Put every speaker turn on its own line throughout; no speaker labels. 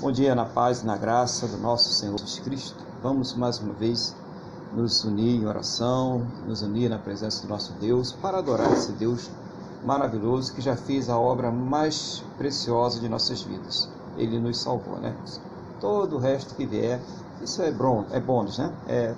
Bom dia na paz e na graça do nosso Senhor Jesus Cristo. Vamos mais uma vez nos unir em oração, nos unir na presença do nosso Deus para adorar esse Deus maravilhoso que já fez a obra mais preciosa de nossas vidas. Ele nos salvou, né? Todo o resto que vier, isso é, bom, é bônus, né? É,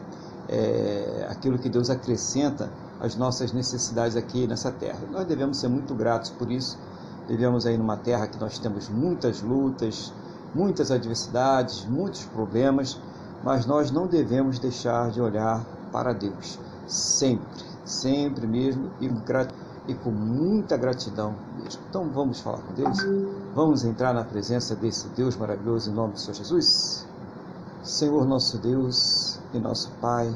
é aquilo que Deus acrescenta às nossas necessidades aqui nessa terra. Nós devemos ser muito gratos por isso. Vivemos aí numa terra que nós temos muitas lutas, muitas adversidades, muitos problemas, mas nós não devemos deixar de olhar para Deus, sempre, sempre mesmo, e, e com muita gratidão mesmo. Então vamos falar com Deus? Vamos entrar na presença desse Deus maravilhoso em nome do Senhor Jesus? Senhor nosso Deus e nosso Pai,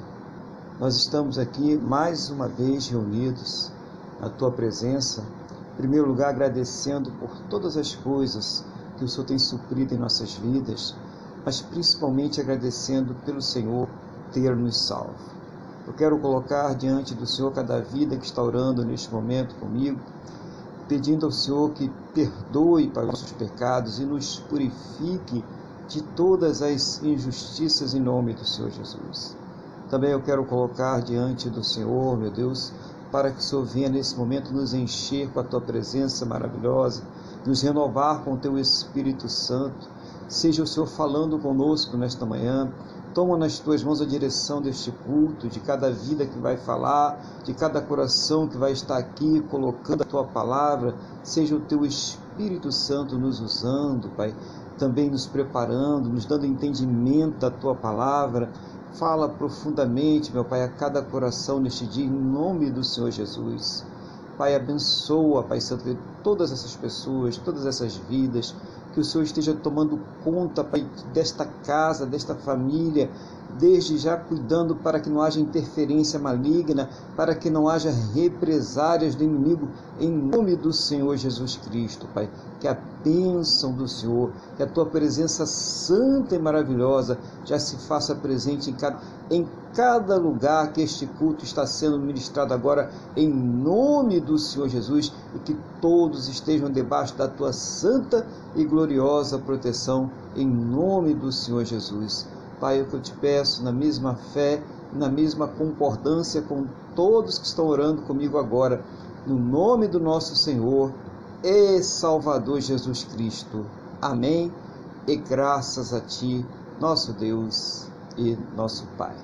nós estamos aqui mais uma vez reunidos na Tua presença, em primeiro lugar agradecendo por todas as coisas que o Senhor tem suprido em nossas vidas, mas principalmente agradecendo pelo Senhor ter nos salvo. Eu quero colocar diante do Senhor cada vida que está orando neste momento comigo, pedindo ao Senhor que perdoe para os nossos pecados e nos purifique de todas as injustiças em nome do Senhor Jesus. Também eu quero colocar diante do Senhor, meu Deus, para que o Senhor venha nesse momento nos encher com a tua presença maravilhosa, nos renovar com o teu Espírito Santo. Seja o Senhor falando conosco nesta manhã. Toma nas tuas mãos a direção deste culto, de cada vida que vai falar, de cada coração que vai estar aqui colocando a tua palavra. Seja o teu Espírito Santo nos usando, Pai, também nos preparando, nos dando entendimento da tua palavra. Fala profundamente, meu Pai, a cada coração neste dia, em nome do Senhor Jesus. Pai, abençoa, Pai Santo, todas essas pessoas, todas essas vidas, que o Senhor esteja tomando conta, Pai, desta casa, desta família, desde já cuidando para que não haja interferência maligna, para que não haja represárias do inimigo, em nome do Senhor Jesus Cristo, Pai. Que a bênção do Senhor, que a tua presença santa e maravilhosa já se faça presente em cada, em cada lugar que este culto está sendo ministrado agora, em nome do Senhor Jesus, e que todos estejam debaixo da tua santa e gloriosa proteção, em nome do Senhor Jesus. Pai, o que eu te peço, na mesma fé, na mesma concordância com todos que estão orando comigo agora, no nome do nosso Senhor e Salvador Jesus Cristo. Amém. E graças a Ti, nosso Deus e nosso Pai.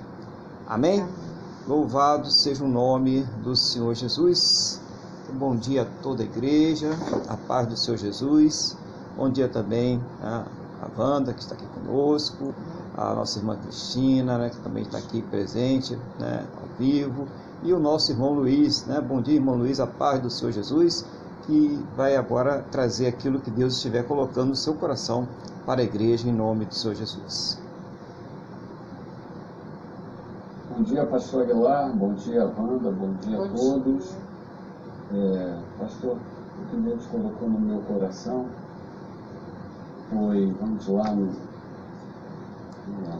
Amém? Louvado seja o nome do Senhor Jesus. Bom dia a toda a igreja, a paz do Senhor Jesus. Bom dia também a, a Wanda, que está aqui conosco, a nossa irmã Cristina, né, que também está aqui presente, né, ao vivo, e o nosso irmão Luiz, né? Bom dia, irmão Luiz, a paz do Senhor Jesus, que vai agora trazer aquilo que Deus estiver colocando no seu coração para a igreja em nome do Senhor Jesus.
Bom dia, pastor Aguilar, bom dia, Wanda, bom dia bom a todos. É, pastor, o que Deus colocou no meu coração foi, vamos lá, no,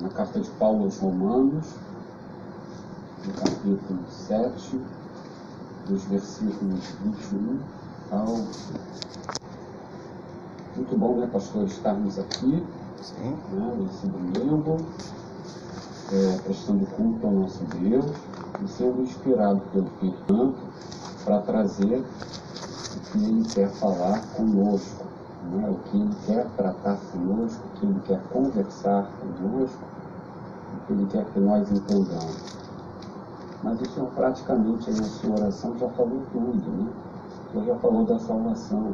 na carta de Paulo aos Romanos, no capítulo 7, dos versículos 21 ao. Muito bom, né, pastor, estarmos aqui, Sim. Né, nesse domingo, é, prestando culto ao nosso Deus e sendo inspirado pelo Espírito Santo para trazer o que Ele quer falar conosco, né, o que Ele quer tratar conosco, o que Ele quer conversar conosco, o que Ele quer que nós entendamos. Mas o Senhor praticamente aí na sua oração já falou tudo, né? Senhor já falou da salvação,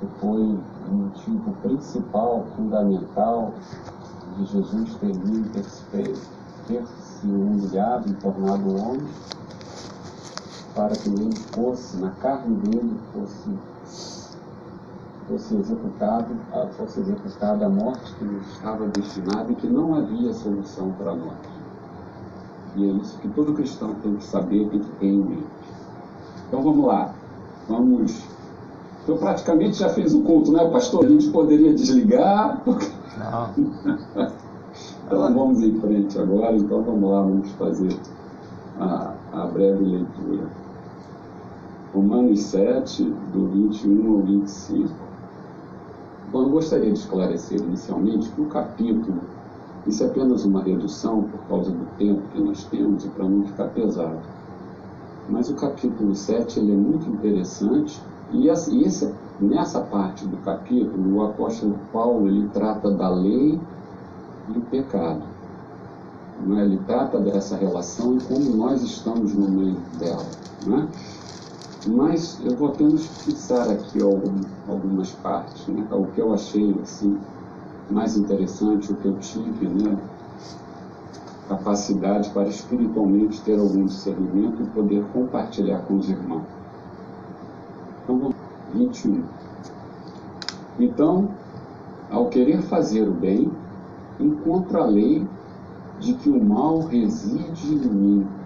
que foi o motivo principal, fundamental de Jesus ter vindo, ter, ter se humilhado e tornado homem, para que ele fosse, na carne dele, fosse, fosse executado, fosse executada a morte que nos estava destinada e que não havia solução para nós. E é isso que todo cristão tem que saber, tem que ter em mente. Então vamos lá. Vamos. Eu praticamente já fiz o culto, né, pastor? A gente poderia desligar. Não. então vamos em frente agora. Então vamos lá, vamos fazer a, a breve leitura. Romanos 7, do 21 ao 25. Bom, eu gostaria de esclarecer inicialmente que o capítulo, isso é apenas uma redução por causa do tempo que nós temos e para não ficar pesado. Mas o capítulo 7 ele é muito interessante e esse, nessa parte do capítulo o apóstolo Paulo ele trata da lei e do pecado. É? Ele trata dessa relação e como nós estamos no meio dela. Não é? Mas eu vou apenas fixar aqui algum, algumas partes, né? o que eu achei assim, mais interessante, o que eu tive, né? capacidade para espiritualmente ter algum discernimento e poder compartilhar com os irmãos. Então, 21. Então, ao querer fazer o bem, encontro a lei de que o mal reside em mim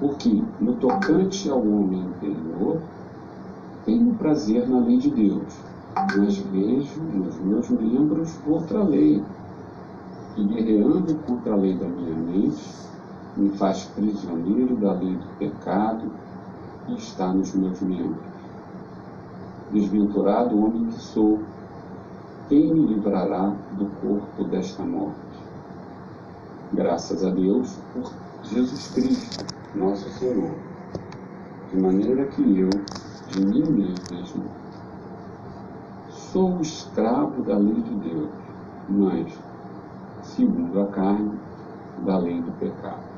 porque, no tocante ao homem interior, tenho prazer na lei de Deus, mas vejo nos meus membros outra lei, que, guerreando contra a lei da minha mente, me faz prisioneiro da lei do pecado que está nos meus membros. Desventurado homem que sou, quem me livrará do corpo desta morte? Graças a Deus por Jesus Cristo nosso Senhor, de maneira que eu, de mim mesmo, sou escravo da lei de Deus, mas, segundo a carne, da lei do pecado.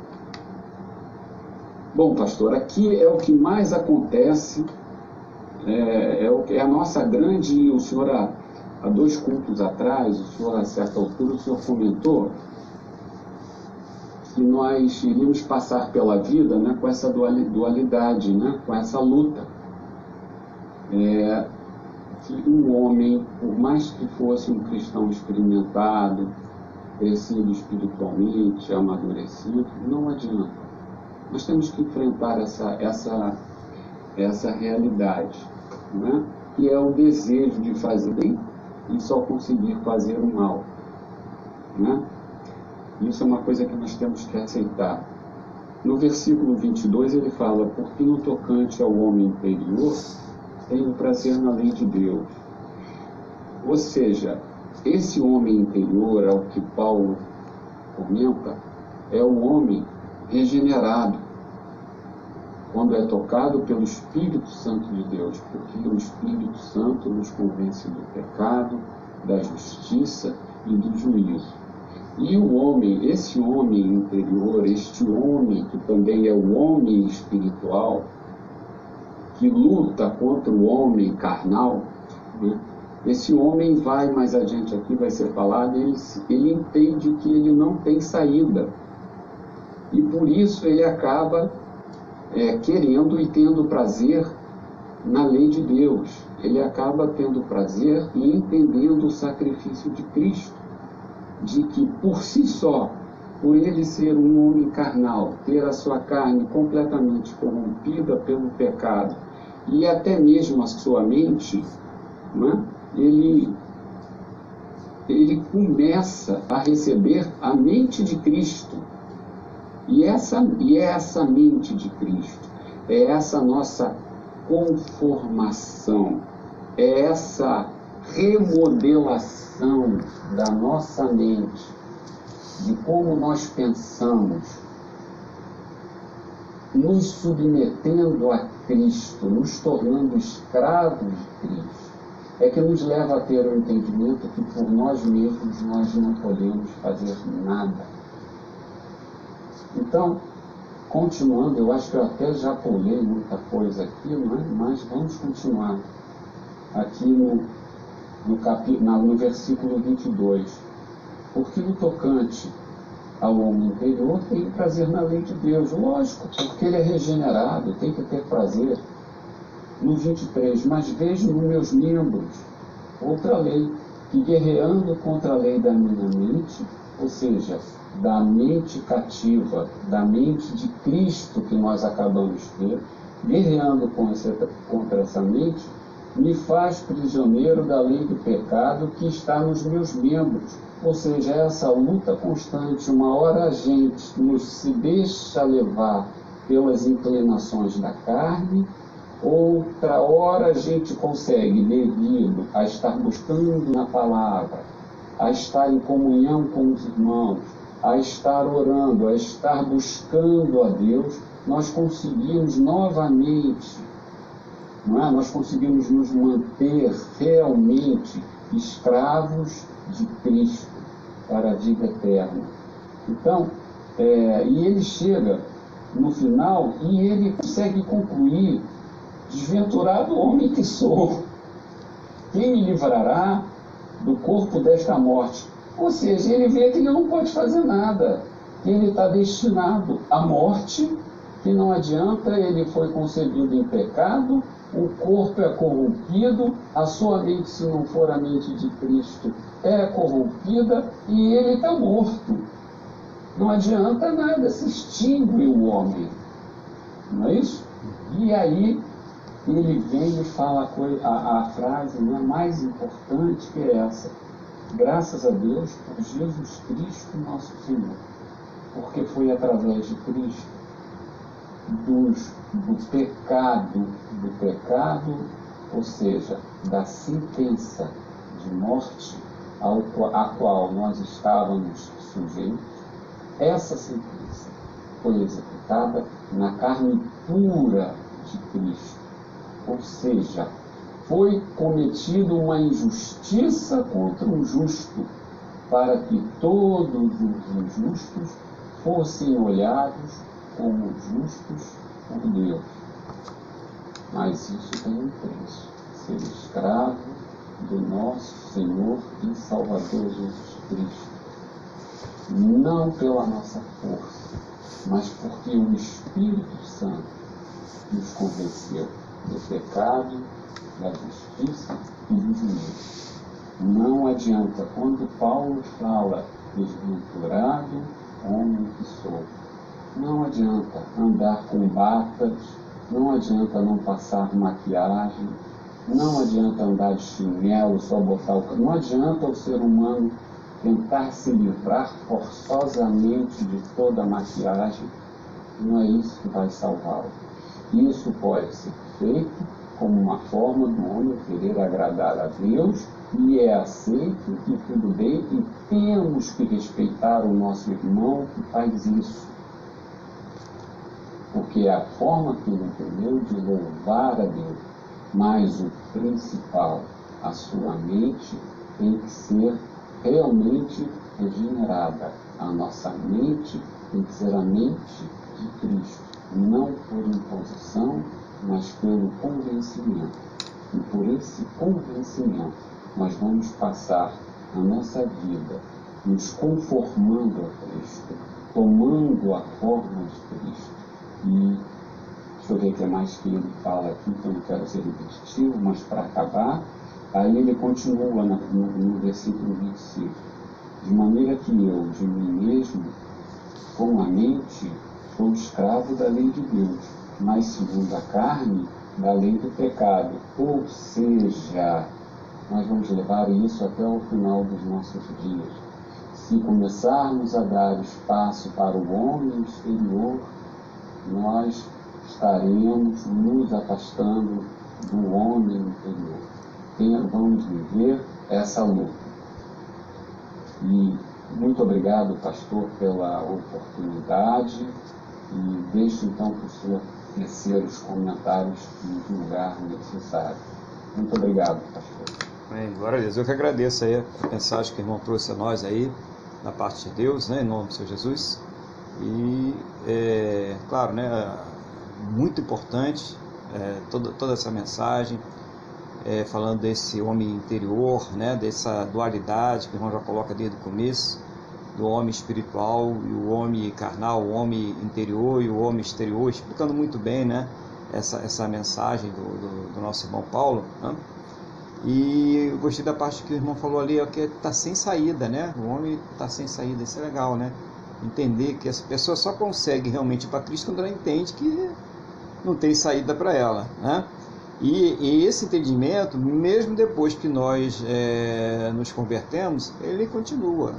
Bom, pastor, aqui é o que mais acontece, é, é, o, é a nossa grande. O senhor, há, há dois cultos atrás, o senhor, a certa altura, o senhor comentou que nós iríamos passar pela vida né, com essa dualidade, né, com essa luta. É, que um homem, por mais que fosse um cristão experimentado, crescido espiritualmente, amadurecido, não adianta. Nós temos que enfrentar essa, essa, essa realidade, né? que é o desejo de fazer bem e só conseguir fazer o mal. Né? Isso é uma coisa que nós temos que aceitar. No versículo 22 ele fala: Porque no tocante ao homem interior, tenho prazer na lei de Deus. Ou seja, esse homem interior, ao que Paulo comenta, é o homem regenerado, quando é tocado pelo Espírito Santo de Deus, porque o Espírito Santo nos convence do pecado, da justiça e do juízo. E o homem, esse homem interior, este homem que também é o homem espiritual, que luta contra o homem carnal, né? esse homem vai mais adiante aqui, vai ser falado, ele, ele entende que ele não tem saída. E por isso ele acaba é, querendo e tendo prazer na lei de Deus. Ele acaba tendo prazer e entendendo o sacrifício de Cristo de que por si só, por ele ser um homem carnal, ter a sua carne completamente corrompida pelo pecado e até mesmo a sua mente, né, ele, ele começa a receber a mente de Cristo. E essa, e é essa mente de Cristo, é essa nossa conformação, é essa remodelação da nossa mente, de como nós pensamos, nos submetendo a Cristo, nos tornando escravos de Cristo, é que nos leva a ter o um entendimento que por nós mesmos nós não podemos fazer nada. Então, continuando, eu acho que eu até já pulei muita coisa aqui, é? mas vamos continuar aqui no no, capi, no versículo 22. Porque no tocante ao homem interior tem prazer na lei de Deus. Lógico, porque ele é regenerado, tem que ter prazer. No 23, mas vejo nos meus membros outra lei, que guerreando contra a lei da minha mente, ou seja, da mente cativa, da mente de Cristo que nós acabamos de ver, guerreando contra essa mente, me faz prisioneiro da lei do pecado que está nos meus membros. Ou seja, essa luta constante, uma hora a gente nos se deixa levar pelas inclinações da carne outra hora a gente consegue, devido a estar buscando na palavra, a estar em comunhão com os irmãos, a estar orando, a estar buscando a Deus, nós conseguimos novamente, é? nós conseguimos nos manter realmente escravos de Cristo para a vida eterna. Então, é, e ele chega no final e ele consegue concluir: Desventurado homem que sou, quem me livrará do corpo desta morte? Ou seja, ele vê que ele não pode fazer nada, que ele está destinado à morte, que não adianta, ele foi concebido em pecado, o corpo é corrompido, a sua mente, se não for a mente de Cristo, é corrompida e ele está morto. Não adianta nada, se extingue o homem. Não é isso? E aí ele vem e fala a, coisa, a, a frase né, mais importante que é essa. Graças a Deus por Jesus Cristo, nosso Senhor. Porque foi através de Cristo, dos, do pecado, do pecado, ou seja, da sentença de morte ao, a qual nós estávamos sujeitos, essa sentença foi executada na carne pura de Cristo. Ou seja, foi cometida uma injustiça contra o justo, para que todos os injustos fossem olhados como justos por Deus. Mas isso tem um preço: ser escravo do nosso Senhor e Salvador Jesus Cristo não pela nossa força, mas porque o Espírito Santo nos convenceu do pecado, da justiça e do juízo. Não adianta, quando Paulo fala desventurado, homem que sou, não adianta andar com batas, não adianta não passar maquiagem, não adianta andar de chinelo, só botar o. Não adianta o ser humano tentar se livrar forçosamente de toda a maquiagem, não é isso que vai salvá-lo. Isso pode ser feito como uma forma do homem querer agradar a Deus e é aceito e tudo bem e temos que respeitar o nosso irmão que faz isso. Porque é a forma que ele entendeu de louvar a Deus. Mas o principal, a sua mente tem que ser realmente regenerada. A nossa mente tem que ser a mente de Cristo, não por imposição, mas pelo convencimento. E por esse convencimento, nós vamos passar a nossa vida nos conformando a Cristo, tomando a forma de Cristo. E deixa eu ver o que mais que ele fala aqui, que eu não quero ser repetitivo, mas para acabar, Aí ele continua no, no versículo 25: De maneira que eu, de mim mesmo, com a mente, sou escravo da lei de Deus, mas segundo a carne, da lei do pecado. Ou seja, nós vamos levar isso até o final dos nossos dias. Se começarmos a dar espaço para o homem exterior, nós estaremos nos afastando do homem interior vamos viver essa luta. E muito obrigado, pastor, pela oportunidade e deixo então para o senhor tecer os comentários no lugar necessário. Muito obrigado, pastor.
Bem, glória a Deus. Eu que agradeço aí a mensagem que o irmão trouxe a nós aí, da parte de Deus, né, em nome do Senhor Jesus. E, é, claro, né, muito importante é, toda, toda essa mensagem, é, falando desse homem interior, né, dessa dualidade que o irmão já coloca desde o começo, do homem espiritual e o homem carnal, o homem interior e o homem exterior, explicando muito bem né, essa, essa mensagem do, do, do nosso irmão Paulo. Né? E eu gostei da parte que o irmão falou ali, ó, que está sem saída, né? O homem está sem saída, isso é legal, né? Entender que essa pessoa só consegue realmente ir para Cristo quando ela entende que não tem saída para ela, né? E, e, esse entendimento, mesmo depois que nós é, nos convertemos, ele continua,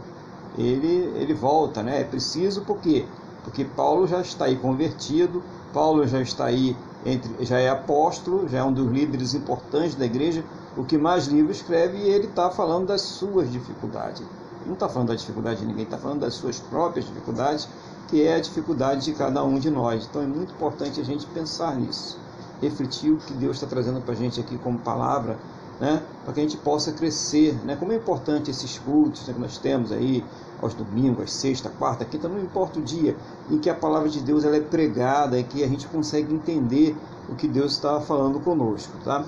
ele, ele volta, né? É preciso porque porque Paulo já está aí convertido, Paulo já está aí entre, já é apóstolo, já é um dos líderes importantes da igreja, o que mais livros escreve, e ele está falando das suas dificuldades. Não está falando da dificuldade de ninguém, está falando das suas próprias dificuldades, que é a dificuldade de cada um de nós. Então é muito importante a gente pensar nisso, refletir o que Deus está trazendo para a gente aqui como palavra, né? para que a gente possa crescer. Né? Como é importante esses cultos né, que nós temos aí, aos domingos, às sexta, quarta, quinta, não importa o dia, em que a palavra de Deus ela é pregada, e que a gente consegue entender o que Deus está falando conosco. Tá?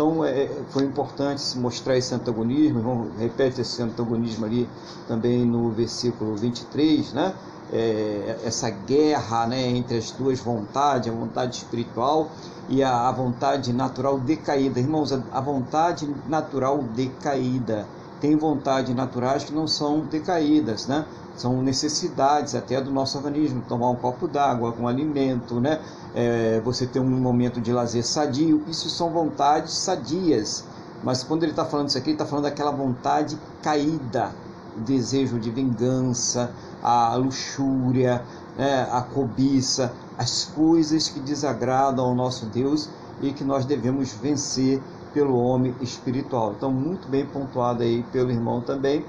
Então é, foi importante mostrar esse antagonismo, vamos, repete esse antagonismo ali também no versículo 23, né? É, essa guerra né, entre as duas vontades, a vontade espiritual e a, a vontade natural decaída. Irmãos, a, a vontade natural decaída tem vontades naturais que não são decaídas, né? São necessidades até do nosso organismo, tomar um copo d'água, um alimento, né? É, você ter um momento de lazer sadio, isso são vontades sadias. Mas quando ele está falando isso aqui, ele está falando daquela vontade caída, o desejo de vingança, a luxúria, né? a cobiça, as coisas que desagradam ao nosso Deus e que nós devemos vencer pelo homem espiritual. Então, muito bem pontuado aí pelo irmão também.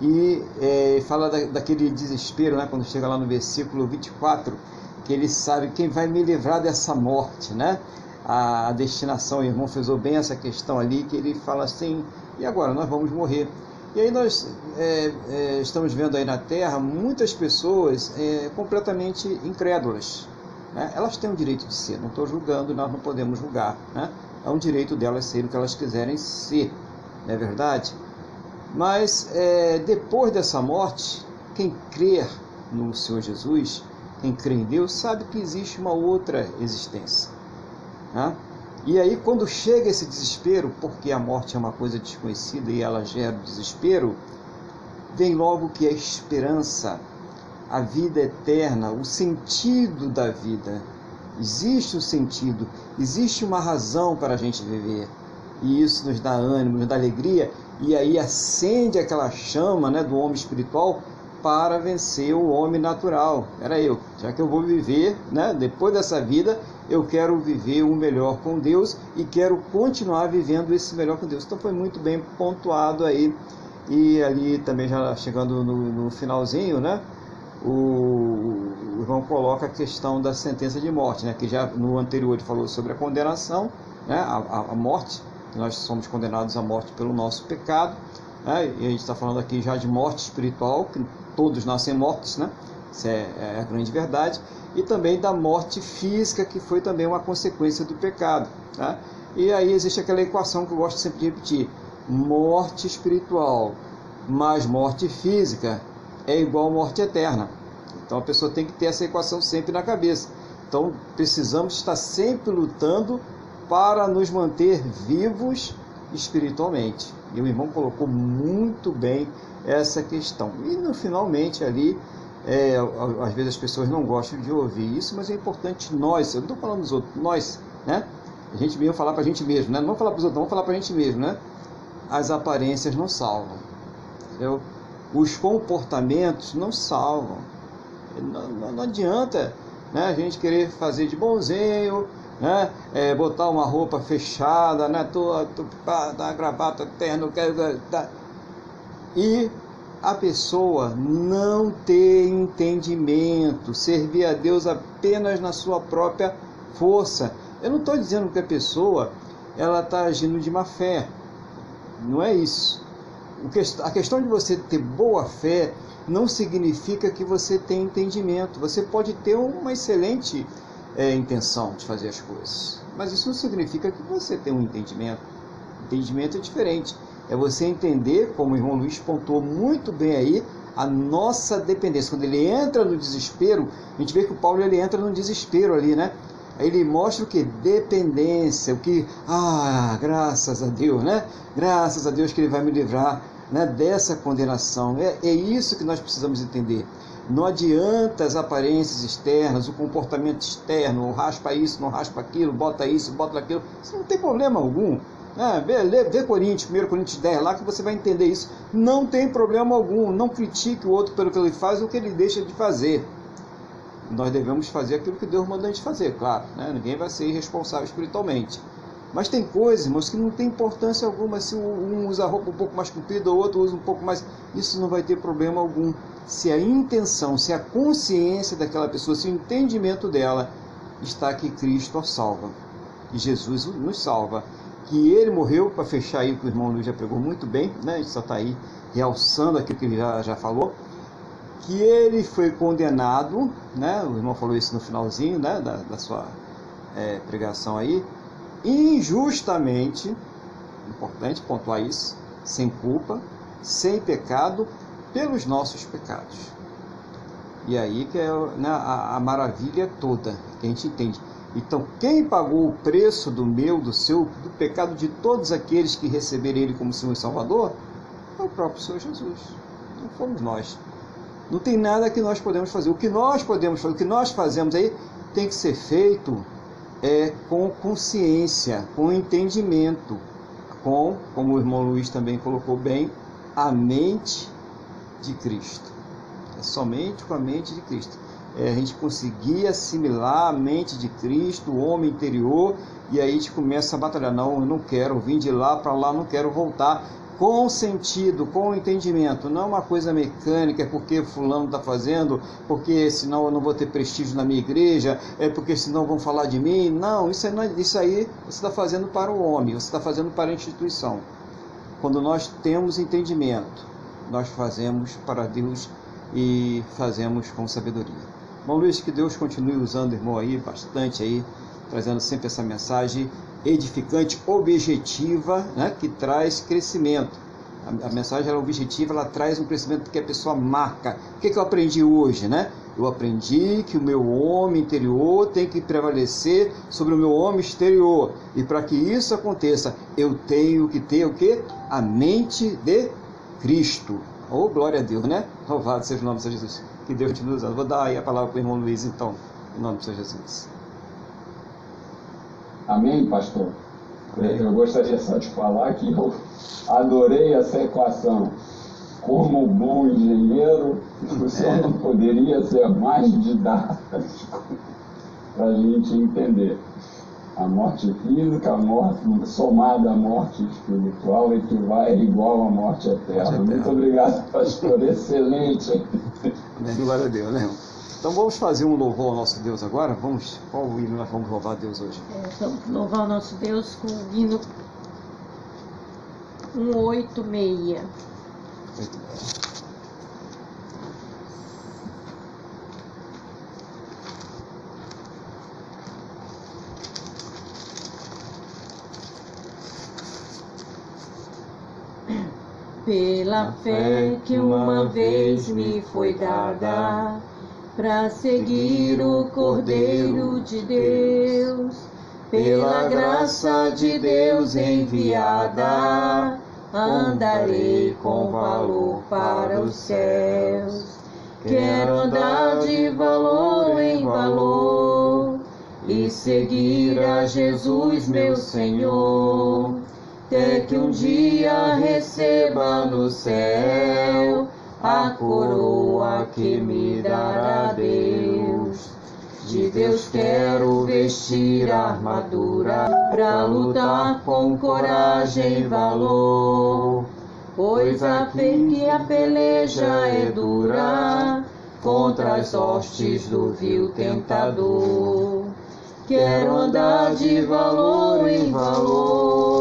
E é, fala da, daquele desespero, né, quando chega lá no versículo 24, que ele sabe quem vai me livrar dessa morte, né? A, a destinação, o irmão fez bem essa questão ali, que ele fala assim, e agora nós vamos morrer. E aí nós é, é, estamos vendo aí na Terra muitas pessoas é, completamente incrédulas. Né? Elas têm o direito de ser, não estou julgando, nós não podemos julgar. Né? é um direito delas ser o que elas quiserem ser, não é verdade? Mas é, depois dessa morte, quem crer no Senhor Jesus, quem crê em Deus, sabe que existe uma outra existência. Né? E aí, quando chega esse desespero, porque a morte é uma coisa desconhecida e ela gera desespero, vem logo que a esperança, a vida eterna, o sentido da vida Existe um sentido, existe uma razão para a gente viver. E isso nos dá ânimo, nos dá alegria, e aí acende aquela chama né, do homem espiritual para vencer o homem natural. Era eu, já que eu vou viver, né, depois dessa vida, eu quero viver o melhor com Deus e quero continuar vivendo esse melhor com Deus. Então foi muito bem pontuado aí. E ali também já chegando no, no finalzinho, né? o, o coloca a questão da sentença de morte, né? que já no anterior ele falou sobre a condenação, né? a, a morte, nós somos condenados à morte pelo nosso pecado, né? e a gente está falando aqui já de morte espiritual, que todos nascem mortos, né? isso é, é a grande verdade, e também da morte física, que foi também uma consequência do pecado. Tá? E aí existe aquela equação que eu gosto sempre de repetir: morte espiritual mais morte física é igual morte eterna. Então a pessoa tem que ter essa equação sempre na cabeça. Então precisamos estar sempre lutando para nos manter vivos espiritualmente. E o irmão colocou muito bem essa questão. E no finalmente ali, é, às vezes as pessoas não gostam de ouvir isso, mas é importante nós, eu não estou falando dos outros, nós, né? A gente mesmo falar para a gente mesmo, né? Não falar para os outros, vamos falar para a gente mesmo, né? As aparências não salvam. Entendeu? os comportamentos não salvam. Não, não, não adianta né, a gente querer fazer de bonzinho, né, é, botar uma roupa fechada, né, tô, tô, pá, gravata, terno, quero, tá. e a pessoa não ter entendimento, servir a Deus apenas na sua própria força. Eu não estou dizendo que a pessoa ela está agindo de má fé, não é isso a questão de você ter boa fé não significa que você tem entendimento. Você pode ter uma excelente é, intenção de fazer as coisas, mas isso não significa que você tem um entendimento. Entendimento é diferente. É você entender, como o irmão Luiz pontuou muito bem aí, a nossa dependência. Quando ele entra no desespero, a gente vê que o Paulo ele entra no desespero ali, né? Ele mostra o que? Dependência, o que, ah, graças a Deus, né? Graças a Deus que ele vai me livrar né, dessa condenação. É, é isso que nós precisamos entender. Não adianta as aparências externas, o comportamento externo, raspa isso, não raspa aquilo, bota isso, bota aquilo. Isso não tem problema algum. É, vê, vê Coríntios, 1 Coríntios 10 lá que você vai entender isso. Não tem problema algum. Não critique o outro pelo que ele faz ou que ele deixa de fazer. Nós devemos fazer aquilo que Deus manda a gente fazer, claro. Né? Ninguém vai ser irresponsável espiritualmente. Mas tem coisas, irmãos, que não tem importância alguma. Se um usa roupa um pouco mais comprida, o outro usa um pouco mais. Isso não vai ter problema algum. Se a intenção, se a consciência daquela pessoa, se o entendimento dela está que Cristo a salva. E Jesus nos salva. Que ele morreu, para fechar aí, que o irmão Luiz já pregou muito bem, né? a gente só está aí realçando aquilo que ele já, já falou. Que ele foi condenado, né? o irmão falou isso no finalzinho né? da, da sua é, pregação aí, injustamente, importante pontuar isso, sem culpa, sem pecado, pelos nossos pecados. E aí que é né, a, a maravilha toda que a gente entende. Então, quem pagou o preço do meu, do seu, do pecado de todos aqueles que receberem Ele como Senhor e Salvador, é o próprio Senhor Jesus. Não fomos nós. Não tem nada que nós podemos fazer. O que nós podemos fazer, o que nós fazemos aí, tem que ser feito é, com consciência, com entendimento, com, como o irmão Luiz também colocou bem, a mente de Cristo. É somente com a mente de Cristo é, a gente conseguir assimilar a mente de Cristo, o homem interior, e aí a gente começa a batalhar. Não, eu não quero vir de lá para lá, não quero voltar. Com sentido, com entendimento, não uma coisa mecânica, é porque fulano está fazendo, porque senão eu não vou ter prestígio na minha igreja, é porque senão vão falar de mim. Não, isso, é, isso aí você está fazendo para o homem, você está fazendo para a instituição. Quando nós temos entendimento, nós fazemos para Deus e fazemos com sabedoria. Bom, Luiz, que Deus continue usando o irmão aí, bastante aí, trazendo sempre essa mensagem edificante, objetiva, né, que traz crescimento. A, a mensagem é objetiva, ela traz um crescimento que a pessoa marca. O que, que eu aprendi hoje, né? Eu aprendi que o meu homem interior tem que prevalecer sobre o meu homem exterior. E para que isso aconteça, eu tenho que ter o que? A mente de Cristo. Oh, glória a Deus, né? Louvado seja o nome de Jesus. Que Deus te usando. Vou dar aí a palavra para o irmão Luiz, então, em nome Senhor Jesus.
Amém, pastor? Eu gostaria só de falar que eu adorei essa equação. Como bom engenheiro, o senhor não poderia ser mais didático para a gente entender a morte física, a morte somada à morte espiritual equivale é igual à morte eterna. Muito obrigado, pastor. Excelente.
Glória a Deus, né? Então vamos fazer um louvor ao nosso Deus agora. Vamos, qual hino nós vamos louvar a Deus hoje?
É, vamos louvar o nosso Deus com o hino 186. 186. Pela fé que uma vez me foi dada, para seguir o Cordeiro de Deus, pela graça de Deus enviada, andarei com valor para os céus. Quero andar de valor em valor e seguir a Jesus, meu Senhor até que um dia receba no céu a coroa que me dará Deus. De Deus quero vestir a armadura para lutar com coragem e valor. Pois a que a peleja é dura contra as hostes do vil tentador. Quero andar de valor em valor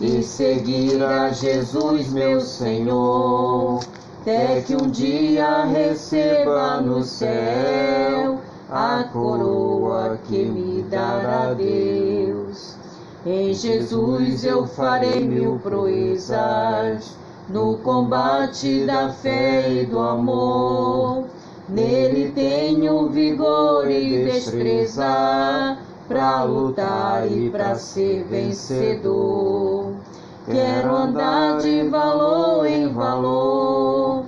e seguir a Jesus, meu Senhor, até que um dia receba no céu a coroa que me dará Deus. Em Jesus eu farei mil proezas no combate da fé e do amor. Nele tenho vigor e destreza para lutar e para ser vencedor. Quero andar de valor em valor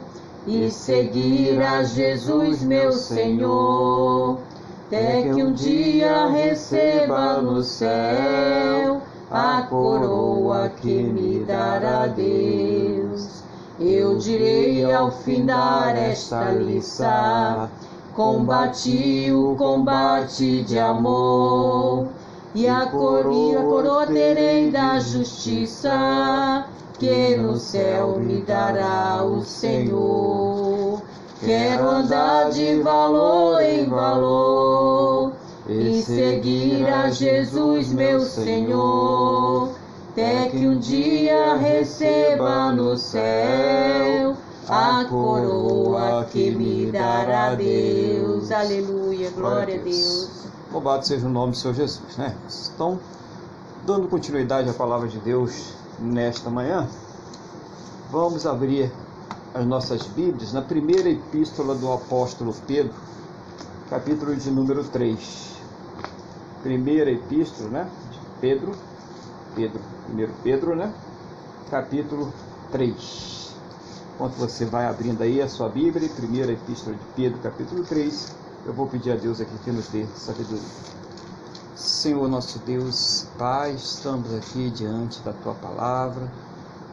e seguir a Jesus, meu Senhor, até que um dia receba no céu a coroa que me dará Deus. Eu direi ao fim dar esta lição combati o combate de amor, e a coroa, coroa terei da justiça, que no céu me dará o Senhor. Quero andar de valor em valor e seguir a Jesus, meu Senhor, até que um dia receba no céu a coroa que me dará Deus. Aleluia, glória a Deus.
Louvado seja o nome do Senhor Jesus, né? Então, dando continuidade à palavra de Deus nesta manhã, vamos abrir as nossas Bíblias na primeira epístola do apóstolo Pedro, capítulo de número 3. Primeira epístola, né? De Pedro, Pedro, primeiro Pedro, né? Capítulo 3. Enquanto você vai abrindo aí a sua Bíblia, primeira epístola de Pedro, capítulo 3, eu vou pedir a Deus aqui que nos dê sabedoria. Senhor nosso Deus, Pai, estamos aqui diante da tua palavra.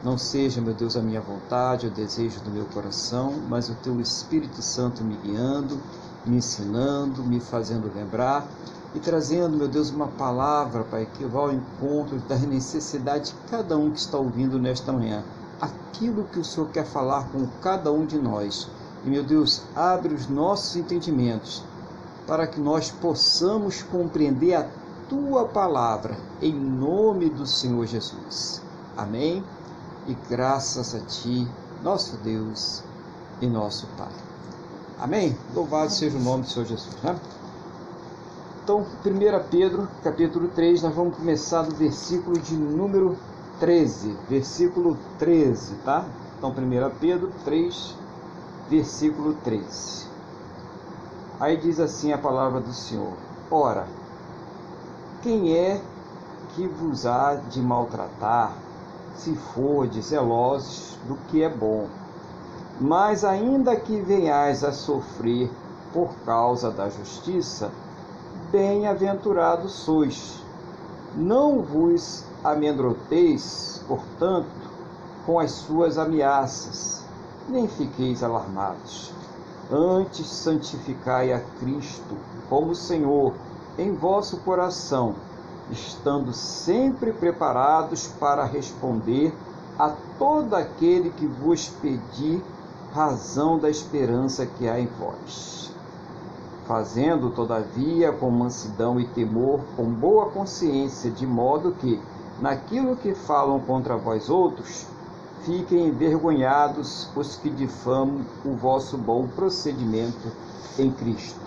Não seja, meu Deus, a minha vontade, o desejo do meu coração, mas o teu Espírito Santo me guiando, me ensinando, me fazendo lembrar e trazendo, meu Deus, uma palavra, Pai, que vá ao encontro da necessidade de cada um que está ouvindo nesta manhã aquilo que o Senhor quer falar com cada um de nós. E, meu Deus, abre os nossos entendimentos para que nós possamos compreender a tua palavra, em nome do Senhor Jesus. Amém? E graças a ti, nosso Deus e nosso Pai. Amém? Louvado seja o nome do Senhor Jesus. Né? Então, 1 Pedro, capítulo 3, nós vamos começar do versículo de número 13, versículo 13, tá? Então, 1 Pedro 3, versículo 13. Aí diz assim a palavra do Senhor: Ora, quem é que vos há de maltratar, se for de zelosos do que é bom? Mas ainda que venhais a sofrer por causa da justiça, bem-aventurados sois. Não vos amedronteis, portanto, com as suas ameaças, nem fiqueis alarmados. Antes santificai a Cristo como Senhor em vosso coração, estando sempre preparados para responder a todo aquele que vos pedir razão da esperança que há em vós. Fazendo, todavia, com mansidão e temor, com boa consciência, de modo que, naquilo que falam contra vós outros, fiquem envergonhados os que difamam o vosso bom procedimento em Cristo.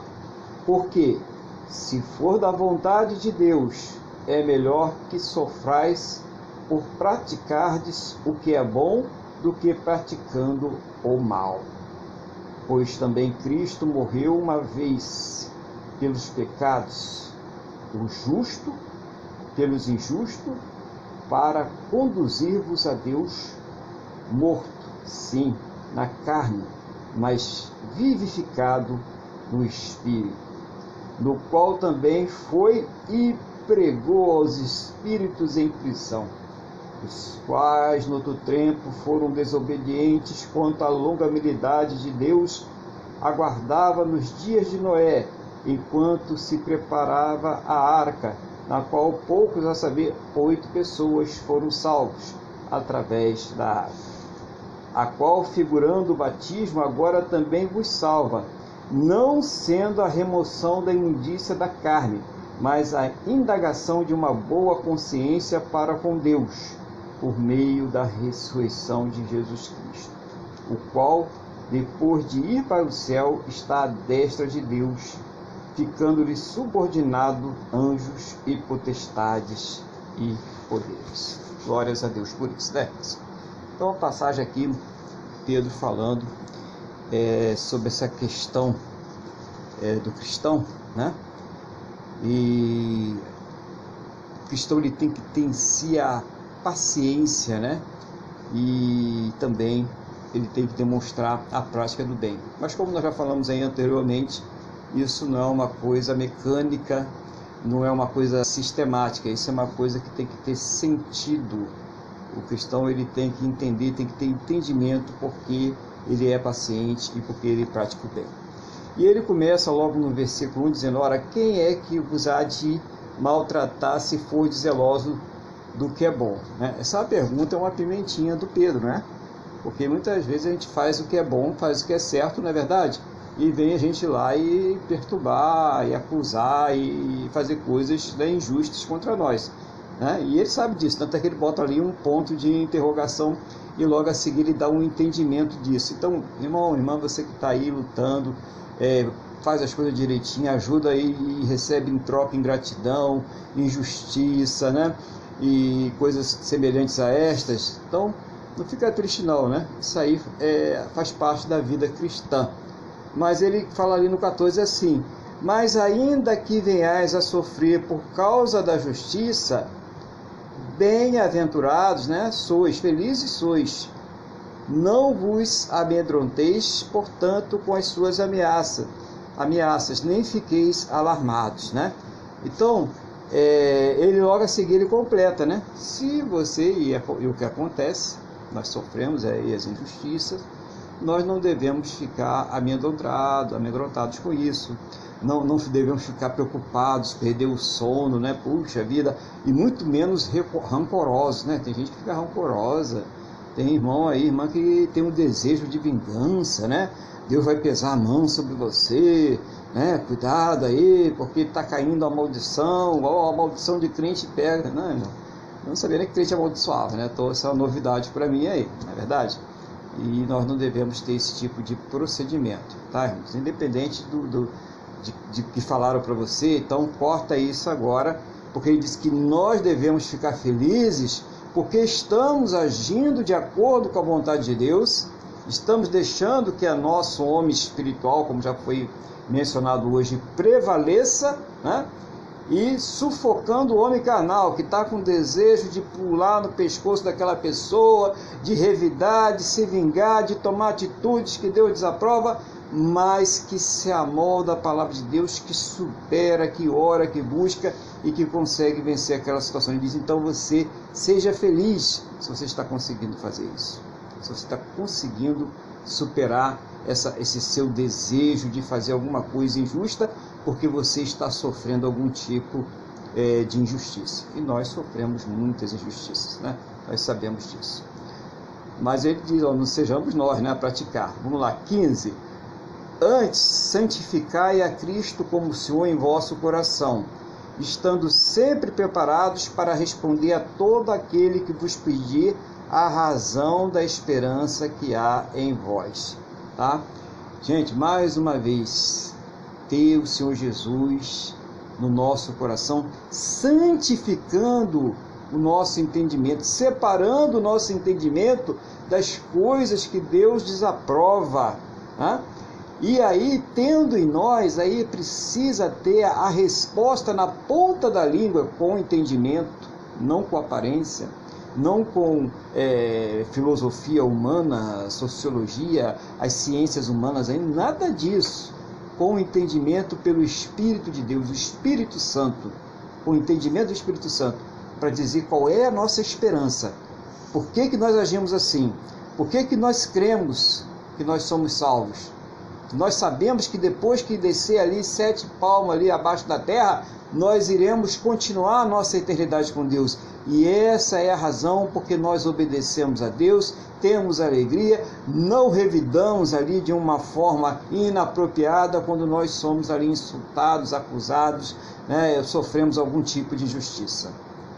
Porque, se for da vontade de Deus, é melhor que sofrais por praticardes o que é bom do que praticando o mal. Pois também Cristo morreu uma vez pelos pecados, o justo pelos injustos para conduzir-vos a Deus morto, sim, na carne, mas vivificado no espírito, no qual também foi e pregou aos espíritos em prisão, os quais no outro tempo foram desobedientes quanto à longanimidade de Deus aguardava nos dias de Noé, enquanto se preparava a arca na qual poucos, a saber, oito pessoas foram salvos através da água, a qual, figurando o batismo, agora também vos salva, não sendo a remoção da imundícia da carne, mas a indagação de uma boa consciência para com Deus, por meio da ressurreição de Jesus Cristo, o qual, depois de ir para o céu, está à destra de Deus ficando-lhe subordinado anjos e potestades e poderes. Glórias a Deus por isso, né? Então, a passagem aqui, Pedro falando é, sobre essa questão é, do cristão, né? E o cristão ele tem que ter em si a paciência, né? E também ele tem que demonstrar a prática do bem. Mas como nós já falamos aí anteriormente, isso não é uma coisa mecânica, não é uma coisa sistemática, isso é uma coisa que tem que ter sentido. O cristão ele tem que entender, tem que ter entendimento porque ele é paciente e porque ele pratica o bem. E ele começa logo no versículo 1 dizendo: Ora, quem é que vos há de maltratar se for zeloso do que é bom? Né? Essa pergunta é uma pimentinha do Pedro, né? Porque muitas vezes a gente faz o que é bom, faz o que é certo, não é verdade? E vem a gente lá e perturbar, e acusar, e fazer coisas né, injustas contra nós. Né? E ele sabe disso, tanto é que ele bota ali um ponto de interrogação e logo a seguir ele dá um entendimento disso. Então, irmão, irmã, você que está aí lutando, é, faz as coisas direitinho, ajuda e recebe em troca ingratidão, injustiça, né? E coisas semelhantes a estas. Então, não fica triste não, né? Isso aí é, faz parte da vida cristã. Mas ele fala ali no 14 assim: Mas ainda que venhais a sofrer por causa da justiça, bem-aventurados, né? Sois, felizes sois. Não vos amedronteis, portanto, com as suas ameaças, ameaças, nem fiqueis alarmados, né? Então, é, ele logo a seguir ele completa, né? Se você, e, é, e o que acontece, nós sofremos aí as injustiças, nós não devemos ficar amedrontados, amedrontados com isso. Não, não devemos ficar preocupados, perder o sono, né? Puxa vida, e muito menos rancorosos, né? Tem gente que fica rancorosa, tem irmão aí, irmã que tem um desejo de vingança, né? Deus vai pesar a mão sobre você, né? Cuidado aí, porque está caindo a maldição, ó, a maldição de crente pega, né? Eu não sabia nem que crente amaldiçoava, né? Então, essa é uma novidade para mim aí, não é verdade? E nós não devemos ter esse tipo de procedimento, tá, irmãos? Independente do, do de, de que falaram para você, então corta isso agora, porque ele diz que nós devemos ficar felizes porque estamos agindo de acordo com a vontade de Deus, estamos deixando que a nosso homem espiritual, como já foi mencionado hoje, prevaleça, né? E sufocando o homem carnal, que está com desejo de pular no pescoço daquela pessoa, de revidar, de se vingar, de tomar atitudes que Deus desaprova, mas que se amolda a palavra de Deus, que supera, que ora, que busca e que consegue vencer aquela situação. Ele diz: então você seja feliz se você está conseguindo fazer isso, se você está conseguindo superar essa, esse seu desejo de fazer alguma coisa injusta porque você está sofrendo algum tipo é, de injustiça. E nós sofremos muitas injustiças, né? Nós sabemos disso. Mas ele diz, ó, não sejamos nós né, a praticar. Vamos lá, 15. Antes, santificai a Cristo como Senhor em vosso coração, estando sempre preparados para responder a todo aquele que vos pedir a razão da esperança que há em vós. Tá? Gente, mais uma vez, ter o Senhor Jesus no nosso coração, santificando o nosso entendimento, separando o nosso entendimento das coisas que Deus desaprova. Né? E aí, tendo em nós, aí precisa ter a resposta na ponta da língua com entendimento, não com aparência, não com é, filosofia humana, sociologia, as ciências humanas, nada disso com o entendimento pelo Espírito de Deus, o Espírito Santo, o entendimento do Espírito Santo, para dizer qual é a nossa esperança. Por que, que nós agimos assim? Por que, que nós cremos que nós somos salvos? Nós sabemos que depois que descer ali sete palmos ali abaixo da terra, nós iremos continuar a nossa eternidade com Deus. E essa é a razão porque nós obedecemos a Deus, temos alegria, não revidamos ali de uma forma inapropriada quando nós somos ali insultados, acusados, né, sofremos algum tipo de injustiça.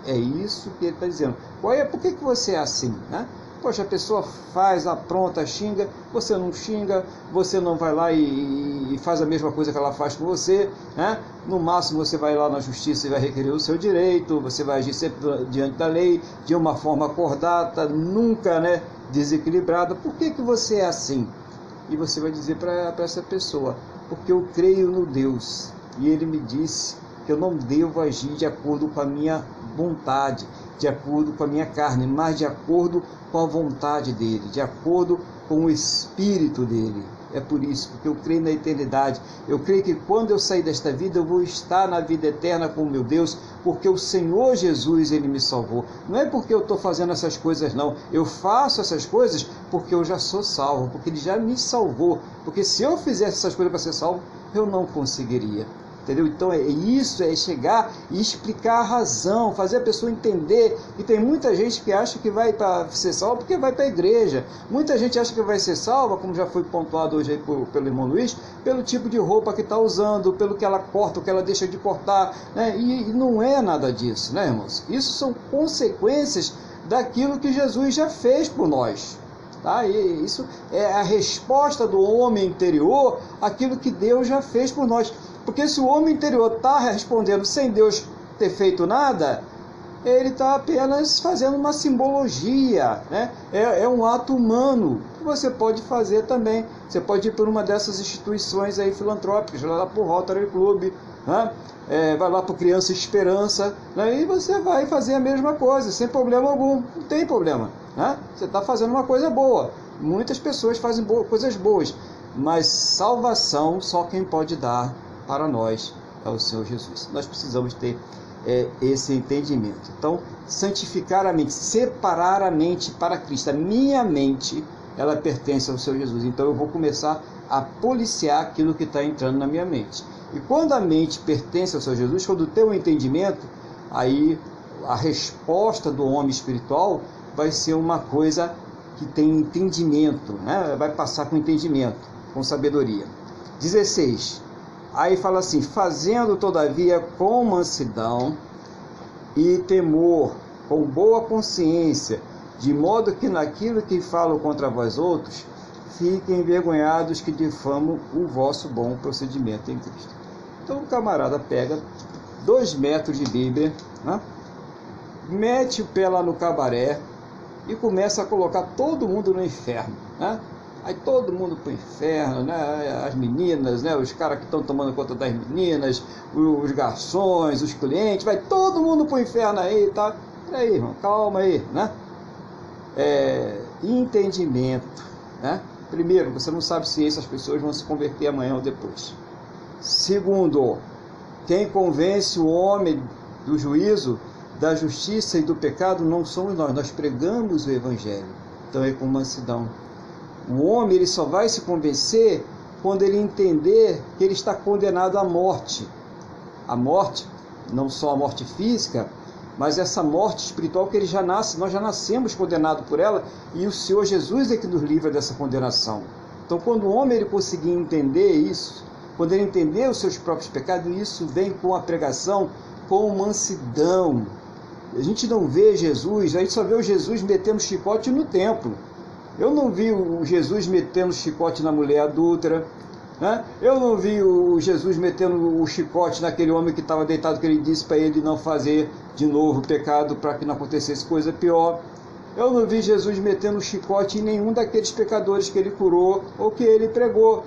É isso que ele está dizendo. Qual é, por que, que você é assim? Né? Poxa, a pessoa faz, apronta, xinga, você não xinga, você não vai lá e, e, faz a mesma coisa que ela faz com você, né? No máximo você vai lá na justiça e vai requerer o seu direito, você vai agir sempre diante da lei, de uma forma acordada, nunca, né, desequilibrada. Por que, que você é assim? E você vai dizer para essa pessoa, porque eu creio no Deus. E ele me disse que eu não devo agir de acordo com a minha vontade, de acordo com a minha carne, mas de acordo com a vontade dele, de acordo com o espírito dele. é por isso, porque eu creio na eternidade. Eu creio que quando eu sair desta vida, eu vou estar na vida eterna com o meu Deus, porque o Senhor Jesus, Ele me salvou. Não é porque eu estou fazendo essas coisas, não. Eu faço essas coisas porque eu já sou salvo, porque Ele já me salvou. Porque se eu fizesse essas coisas para ser salvo, eu não conseguiria. Entendeu? Então é isso, é chegar e explicar a razão, fazer a pessoa entender. E tem muita gente que acha que vai para ser salva porque vai para a igreja. Muita gente acha que vai ser salva, como já foi pontuado hoje por, pelo irmão Luiz, pelo tipo de roupa que está usando, pelo que ela corta, o que ela deixa de cortar. Né? E, e não é nada disso, né, irmãos? Isso são consequências daquilo que Jesus já fez por nós. Tá? E isso é a resposta do homem interior àquilo que Deus já fez por nós. Porque se o homem interior está respondendo sem Deus ter feito nada, ele está apenas fazendo uma simbologia, né? É, é, um ato humano que você pode fazer também. Você pode ir por uma dessas instituições aí filantrópicas, vai lá para o Rotary Club, né? É, vai lá para Criança Esperança, né? e você vai fazer a mesma coisa, sem problema algum, não tem problema. Né? Você está fazendo uma coisa boa. Muitas pessoas fazem boas, coisas boas, mas salvação só quem pode dar para nós é o Senhor Jesus. Nós precisamos ter é, esse entendimento. Então, santificar a mente, separar a mente para Cristo. A minha mente, ela pertence ao Senhor Jesus. Então, eu vou começar a policiar aquilo que está entrando na minha mente. E quando a mente pertence ao Senhor Jesus, quando tem o um entendimento, aí a resposta do homem espiritual vai ser uma coisa que tem entendimento, né? vai passar com entendimento, com sabedoria. 16. Aí fala assim: fazendo todavia com mansidão e temor, com boa consciência, de modo que naquilo que falo contra vós outros, fiquem envergonhados que difamam o vosso bom procedimento em Cristo. Então o camarada pega dois metros de Bíblia, né? mete o pé lá no cabaré e começa a colocar todo mundo no inferno. Né? Aí todo mundo pro inferno, né? As meninas, né? Os caras que estão tomando conta das meninas, os garçons, os clientes, vai todo mundo pro inferno aí, tá? Peraí, irmão, calma aí, né? É, entendimento, né? Primeiro, você não sabe se essas pessoas vão se converter amanhã ou depois. Segundo, quem convence o homem do juízo, da justiça e do pecado não somos nós, nós pregamos o evangelho. Então é com mansidão o homem ele só vai se convencer quando ele entender que ele está condenado à morte. A morte, não só a morte física, mas essa morte espiritual que ele já nasce, nós já nascemos condenados por ela e o Senhor Jesus é que nos livra dessa condenação. Então, quando o homem ele conseguir entender isso, quando ele entender os seus próprios pecados, isso vem com a pregação, com mansidão. A gente não vê Jesus, a gente só vê o Jesus metendo chicote no templo. Eu não vi o Jesus metendo chicote na mulher adúltera. Né? Eu não vi o Jesus metendo o chicote naquele homem que estava deitado, que ele disse para ele não fazer de novo pecado para que não acontecesse coisa pior. Eu não vi Jesus metendo chicote em nenhum daqueles pecadores que ele curou ou que ele pregou.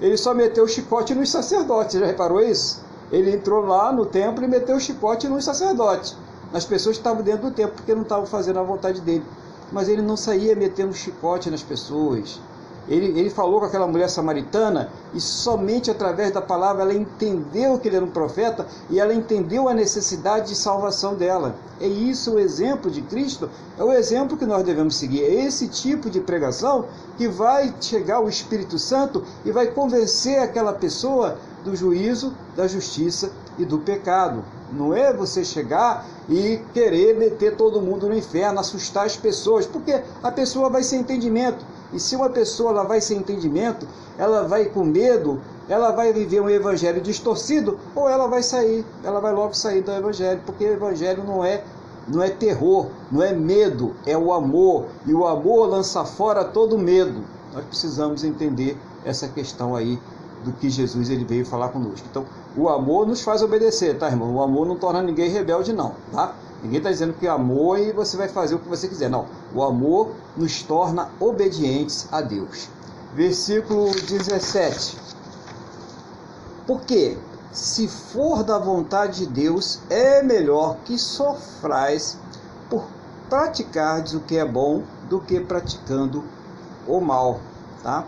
Ele só meteu o chicote nos sacerdotes, já reparou isso? Ele entrou lá no templo e meteu o chicote nos sacerdotes, nas pessoas que estavam dentro do templo, porque não estavam fazendo a vontade dele mas ele não saía metendo chicote nas pessoas. Ele, ele falou com aquela mulher samaritana e somente através da palavra ela entendeu que ele era um profeta e ela entendeu a necessidade de salvação dela. É isso o exemplo de Cristo, é o exemplo que nós devemos seguir. É esse tipo de pregação que vai chegar o Espírito Santo e vai convencer aquela pessoa do juízo, da justiça e do pecado. Não é você chegar e querer meter todo mundo no inferno, assustar as pessoas, porque a pessoa vai sem entendimento. E se uma pessoa ela vai sem entendimento, ela vai com medo, ela vai viver um evangelho distorcido, ou ela vai sair, ela vai logo sair do evangelho, porque o evangelho não é não é terror, não é medo, é o amor, e o amor lança fora todo medo. Nós precisamos entender essa questão aí do que Jesus ele veio falar conosco. Então, o amor nos faz obedecer, tá, irmão? O amor não torna ninguém rebelde, não, tá? Ninguém está dizendo que é amor e você vai fazer o que você quiser. Não. O amor nos torna obedientes a Deus. Versículo 17. Porque, se for da vontade de Deus, é melhor que sofrais por praticardes o que é bom do que praticando o mal, tá?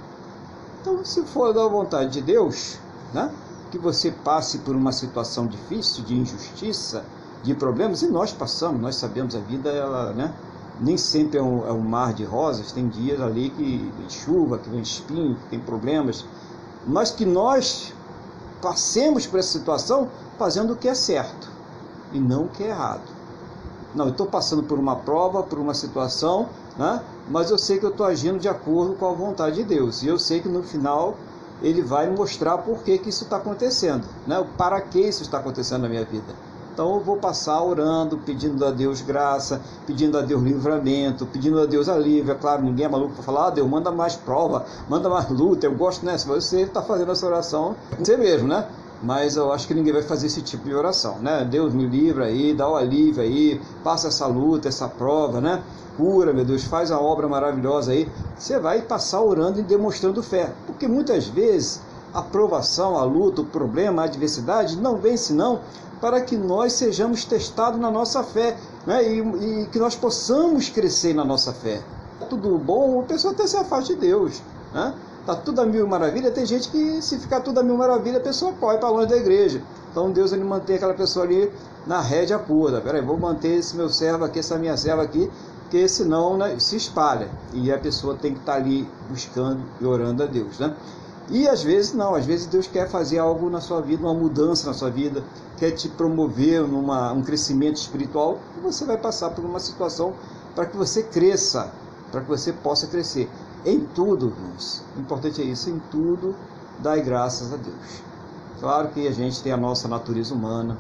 Então, se for da vontade de Deus, né, que você passe por uma situação difícil, de injustiça, de problemas, e nós passamos, nós sabemos a vida, ela, né, nem sempre é um, é um mar de rosas, tem dias ali que vem chuva, que vem espinho, que tem problemas, mas que nós passemos por essa situação fazendo o que é certo e não o que é errado. Não, eu estou passando por uma prova, por uma situação, né? mas eu sei que eu estou agindo de acordo com a vontade de Deus. E eu sei que no final ele vai mostrar por que, que isso está acontecendo, né? para que isso está acontecendo na minha vida. Então eu vou passar orando, pedindo a Deus graça, pedindo a Deus livramento, pedindo a Deus alívio. É claro, ninguém é maluco para falar, ah, Deus, manda mais prova, manda mais luta. Eu gosto, né? Você está fazendo essa oração, você mesmo, né? Mas eu acho que ninguém vai fazer esse tipo de oração, né? Deus me livra aí, dá o alívio aí, passa essa luta, essa prova, né? Cura, meu Deus, faz a obra maravilhosa aí. Você vai passar orando e demonstrando fé. Porque muitas vezes a provação, a luta, o problema, a adversidade não vem senão para que nós sejamos testados na nossa fé né? e, e que nós possamos crescer na nossa fé. Tudo bom, a pessoa até se afasta de Deus. Né? Tá tudo a mil maravilha, tem gente que se ficar tudo a mil maravilha, a pessoa corre para longe da igreja. Então Deus ele mantém aquela pessoa ali na rédea pura. Peraí, vou manter esse meu servo aqui, essa minha serva aqui, porque senão né, se espalha. E a pessoa tem que estar tá ali buscando e orando a Deus. Né? E às vezes não, às vezes Deus quer fazer algo na sua vida, uma mudança na sua vida, quer te promover numa um crescimento espiritual, e você vai passar por uma situação para que você cresça, para que você possa crescer. Em tudo, irmãos, o importante é isso, em tudo, dai graças a Deus. Claro que a gente tem a nossa natureza humana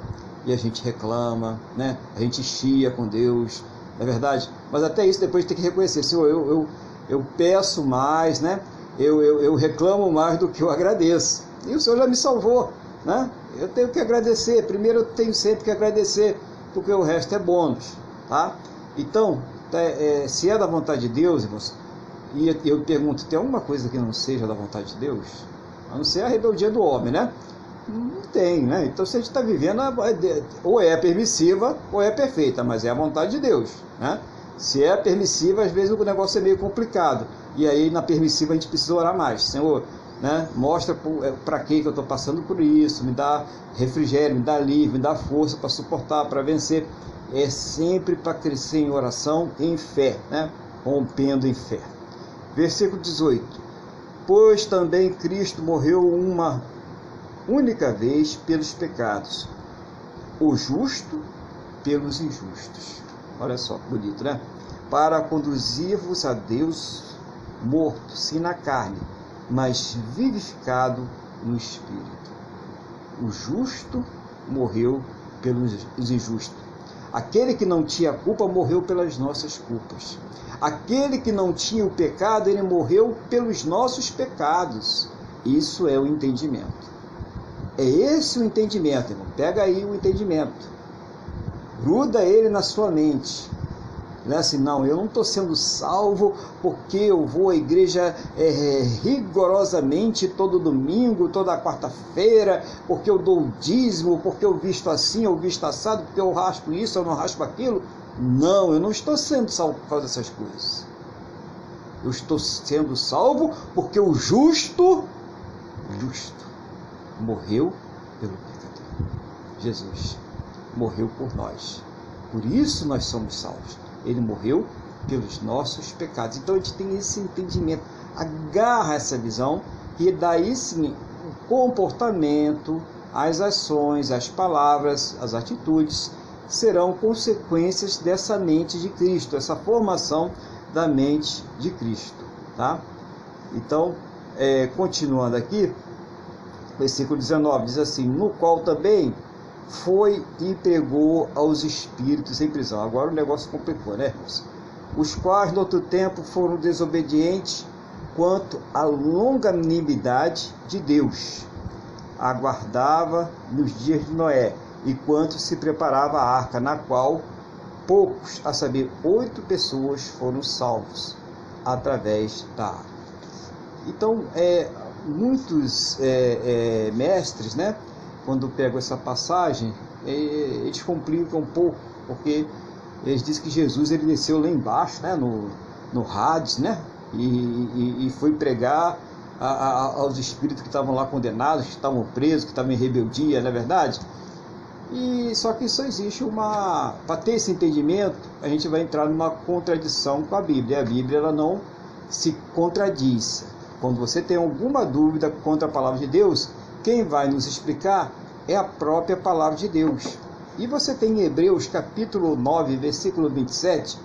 e a gente reclama, né? a gente chia com Deus, é verdade? Mas até isso depois tem que reconhecer, Senhor, eu, eu, eu peço mais, né? eu, eu, eu reclamo mais do que eu agradeço. E o Senhor já me salvou, né? Eu tenho que agradecer. Primeiro eu tenho sempre que agradecer, porque o resto é bônus, tá? Então, é, é, se é da vontade de Deus, irmãos, e eu pergunto, tem alguma coisa que não seja da vontade de Deus? A não ser a rebeldia do homem, né? Não tem, né? Então se a gente está vivendo, ou é permissiva ou é perfeita, mas é a vontade de Deus, né? Se é permissiva, às vezes o negócio é meio complicado. E aí na permissiva a gente precisa orar mais. Senhor, né, mostra para é, que eu estou passando por isso, me dá refrigério, me dá alívio, me dá força para suportar, para vencer. É sempre para crescer em oração, em fé, né? rompendo em fé. Versículo 18: Pois também Cristo morreu uma única vez pelos pecados, o justo pelos injustos. Olha só, bonito, né? Para conduzir-vos a Deus morto, sim na carne, mas vivificado no espírito. O justo morreu pelos injustos. Aquele que não tinha culpa morreu pelas nossas culpas. Aquele que não tinha o pecado, ele morreu pelos nossos pecados. Isso é o entendimento. É esse o entendimento, irmão. Pega aí o entendimento. Gruda ele na sua mente. Não é assim, não, eu não estou sendo salvo porque eu vou à igreja é, rigorosamente todo domingo, toda quarta-feira, porque eu dou o dízimo, porque eu visto assim, eu visto assado, porque eu raspo isso, eu não raspo aquilo. Não, eu não estou sendo salvo por causa dessas coisas. Eu estou sendo salvo porque o justo, justo, morreu pelo pecador. Jesus morreu por nós. Por isso nós somos salvos. Ele morreu pelos nossos pecados. Então a gente tem esse entendimento, agarra essa visão e daí sim o comportamento, as ações, as palavras, as atitudes serão consequências dessa mente de Cristo, essa formação da mente de Cristo, tá? Então, é, continuando aqui, versículo 19 diz assim: No qual também foi e pegou aos espíritos em prisão. Agora o negócio complicou, né? Os quais no outro tempo foram desobedientes quanto à longanimidade de Deus. Aguardava nos dias de Noé, e quanto se preparava a arca, na qual poucos, a saber, oito pessoas foram salvos através da arca. Então, é, muitos é, é, mestres, né, quando pego essa passagem, é, eles complicam um pouco, porque eles dizem que Jesus ele desceu lá embaixo, né, no, no Hades, né, e, e, e foi pregar a, a, aos espíritos que estavam lá condenados, que estavam presos, que estavam em rebeldia, não é verdade? E só que só existe uma. Para ter esse entendimento, a gente vai entrar numa contradição com a Bíblia. A Bíblia ela não se contradiz. Quando você tem alguma dúvida contra a palavra de Deus, quem vai nos explicar é a própria palavra de Deus. E você tem em Hebreus capítulo 9, versículo 27,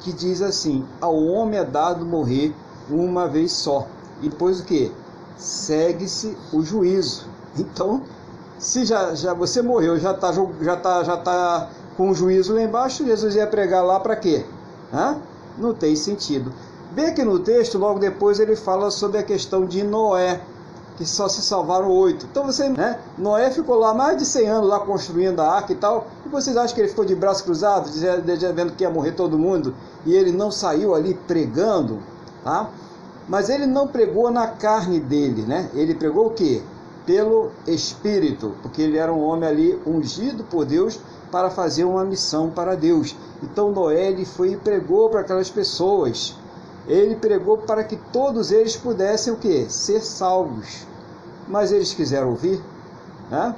que diz assim: Ao homem é dado morrer uma vez só. E depois o que? Segue-se o juízo. Então, se já, já você morreu, já está já tá, já tá com o juízo lá embaixo, Jesus ia pregar lá para quê? Hã? Não tem sentido. Bem que no texto, logo depois, ele fala sobre a questão de Noé, que só se salvaram oito. Então você, né? Noé ficou lá mais de 100 anos lá construindo a arca e tal. E vocês acham que ele ficou de braço cruzado, dizendo que ia morrer todo mundo, e ele não saiu ali pregando, tá? Mas ele não pregou na carne dele, né? Ele pregou o quê? pelo Espírito, porque ele era um homem ali ungido por Deus para fazer uma missão para Deus. Então Noé ele foi e pregou para aquelas pessoas. Ele pregou para que todos eles pudessem o quê? Ser salvos. Mas eles quiseram ouvir, né?